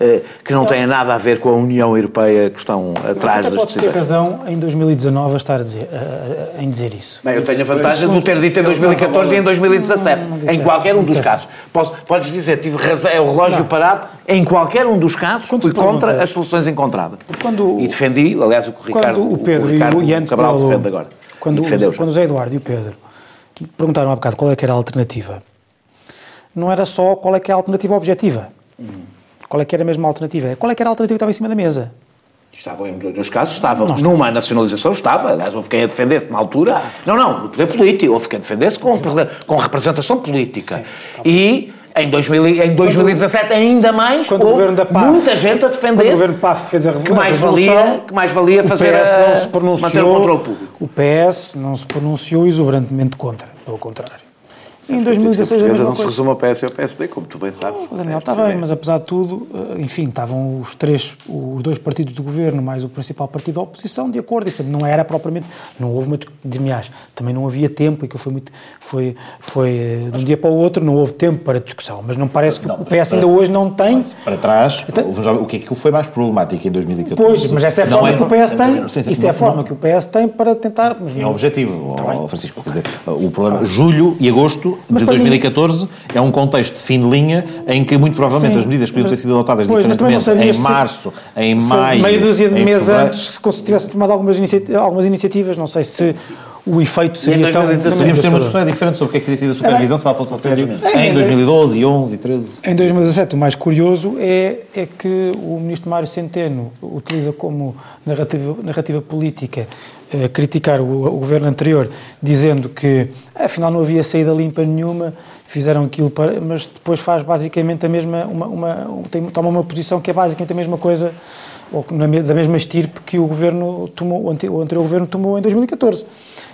eh, que não têm nada a ver com a União Europeia que estão atrás das decisões. ter razão em 2019 a estar a dizer, a, a, em dizer isso. Bem, eu tenho a vantagem de o ter dito em 2014 e em 2017, em qualquer um dos casos. Posso, podes dizer, tive razão, é o relógio parado, em qualquer um dos casos, quando fui contra as soluções encontradas. Quando, e defendi, aliás, o que o Ricardo, o Pedro o Ricardo e, o Cabral defende agora. Quando, o, quando o Zé Eduardo e o Pedro perguntaram há bocado qual é que era a alternativa, não era só qual é que é a alternativa objetiva. Qual é que era a mesma alternativa? Qual é que era a alternativa que estava em cima da mesa? Estavam em dois casos, estavam. Não Numa nacionalização estava, aliás, houve quem a defendesse na altura. Ah. Não, não, no poder político, houve quem a defendesse com, com representação política. Sim, tá e em, 2000, em 2017 quando, ainda mais, quando houve o governo da PAF, muita gente a defender o governo PAF fez a que mais valia, que mais valia fazer o PS a, não se pronunciou, manter o controle público. O PS não se pronunciou exuberantemente contra, pelo contrário. Em 2016 a mesma não coisa. se resume ao PS e ao PSD, como tu bem sabes. Oh, Daniel, está bem, mas apesar de tudo, eh, enfim, estavam os três, os dois partidos do governo, mais o principal partido da oposição, de acordo, e portanto não era propriamente, não houve uma, aliás, também não havia tempo, e que foi muito, foi, foi eh, de um dia para o outro, não houve tempo para discussão, mas não parece que não, o PS para, ainda hoje não tem... Para trás, então, o que é que foi mais problemático em 2014? Pois, mas essa é a forma é, que o PS tem, sim, sim, isso não, é a forma não, que o PS tem para tentar... É objetivo, tá Francisco, quer dizer, o problema, julho e agosto de 2014 2014 é um contexto de fim de linha em que, muito provavelmente, Sim, as medidas que podiam ter sido adotadas pois, diferentemente em março, em maio. Meio dúzia de meses antes, se tivesse tomado algumas, inicia algumas iniciativas, não sei se o efeito seria tão... Podíamos ter uma discussão diferente sobre o que é que teria sido a supervisão, se ela fosse a sério, em 2012, 11 e 13. Em 2017, o mais curioso é, é que o ministro Mário Centeno utiliza como narrativa, narrativa política eh, criticar o, o, governo anterior, dizendo que afinal não havia saída limpa nenhuma, fizeram aquilo para, mas depois faz basicamente a mesma, uma, uma, tem, toma uma posição que é basicamente a mesma coisa, ou na, da mesma estirpe que o governo tomou, o anterior governo tomou em 2014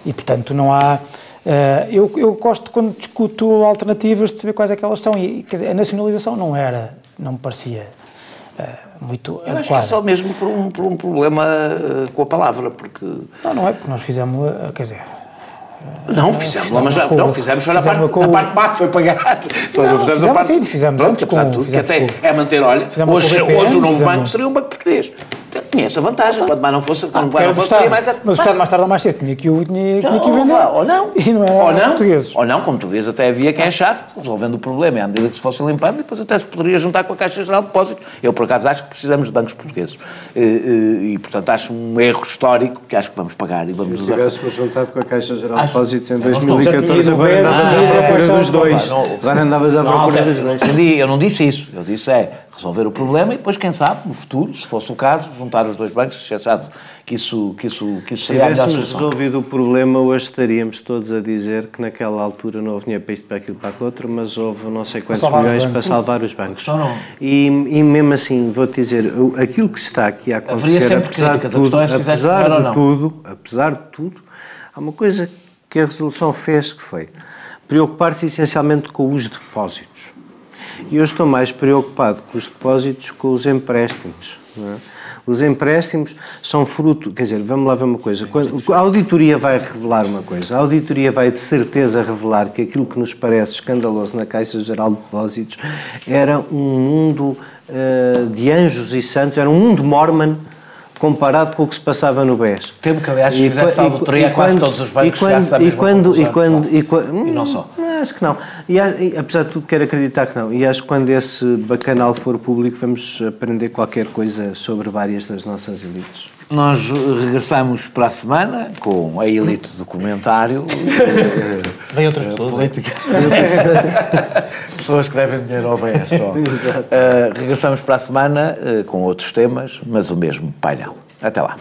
e, portanto, não há... Uh, eu, eu gosto, quando discuto alternativas, de saber quais é que elas são. E, quer dizer, a nacionalização não era, não me parecia uh, muito eu adequada. acho que é só mesmo por um, por um problema uh, com a palavra, porque... Não, não é, porque nós fizemos, quer dizer... Não, fizemos, mas não, não fizemos só na parte, com... a parte má que foi pagar. Não, não, fizemos, a parte, sim, fizemos pronto, de tudo, que até é manter, olha, hoje, hoje o novo banco seria um banco português. Tinha essa vantagem, quando mais não fosse, quando ah, mais não fosse, teria mais a... Mas o Estado mais tarde ou mais cedo tinha que o, tinha, tinha que vender. Ou não. E não era ou não, portugueses. Ou não, como tu vês, até havia quem achasse, resolvendo o problema, à medida que se fosse limpando, e depois até se poderia juntar com a Caixa Geral de Depósitos. Eu, por acaso, acho que precisamos de bancos portugueses. E, e, e, portanto, acho um erro histórico que acho que vamos pagar e vamos usar. Se tivéssemos juntado com a Caixa Geral de Depósitos em 2014, agora andavas à procura dos dois. Agora andavas à procura dos dois. Eu não disse isso. Eu disse é resolver o problema e depois, quem sabe, no futuro, se fosse o caso, juntar os dois bancos, se achasse que isso, que isso, que isso seria a melhor solução. resolvido o problema, hoje estaríamos todos a dizer que naquela altura não houve dinheiro para isto, para aquilo, para aquilo outro, mas houve não sei quantos milhões para salvar os bancos. E, e mesmo assim, vou-te dizer, aquilo que está aqui a acontecer, apesar de tudo, é apesar de tudo, apesar de tudo, há uma coisa que a resolução fez que foi preocupar-se essencialmente com os depósitos. E eu estou mais preocupado com os depósitos que com os empréstimos. É? Os empréstimos são fruto, quer dizer, vamos lá ver uma coisa. Quando, a auditoria vai revelar uma coisa. A auditoria vai de certeza revelar que aquilo que nos parece escandaloso na Caixa Geral de Depósitos era um mundo uh, de anjos e santos, era um mundo mormon comparado com o que se passava no BES. Temo que, aliás, se fizesse auditoria a quase todos os bancos e quando, e quando, e quando, e quando, e não só. Hum, acho que não. E, e, apesar de tudo, quero acreditar que não. E acho que quando esse bacanal for público, vamos aprender qualquer coisa sobre várias das nossas elites. Nós regressamos para a semana com a elite do comentário. Vem outras pessoas. Política. pessoas que devem dinheiro ao BES só. Uh, regressamos para a semana uh, com outros temas, mas o mesmo painel. Até lá.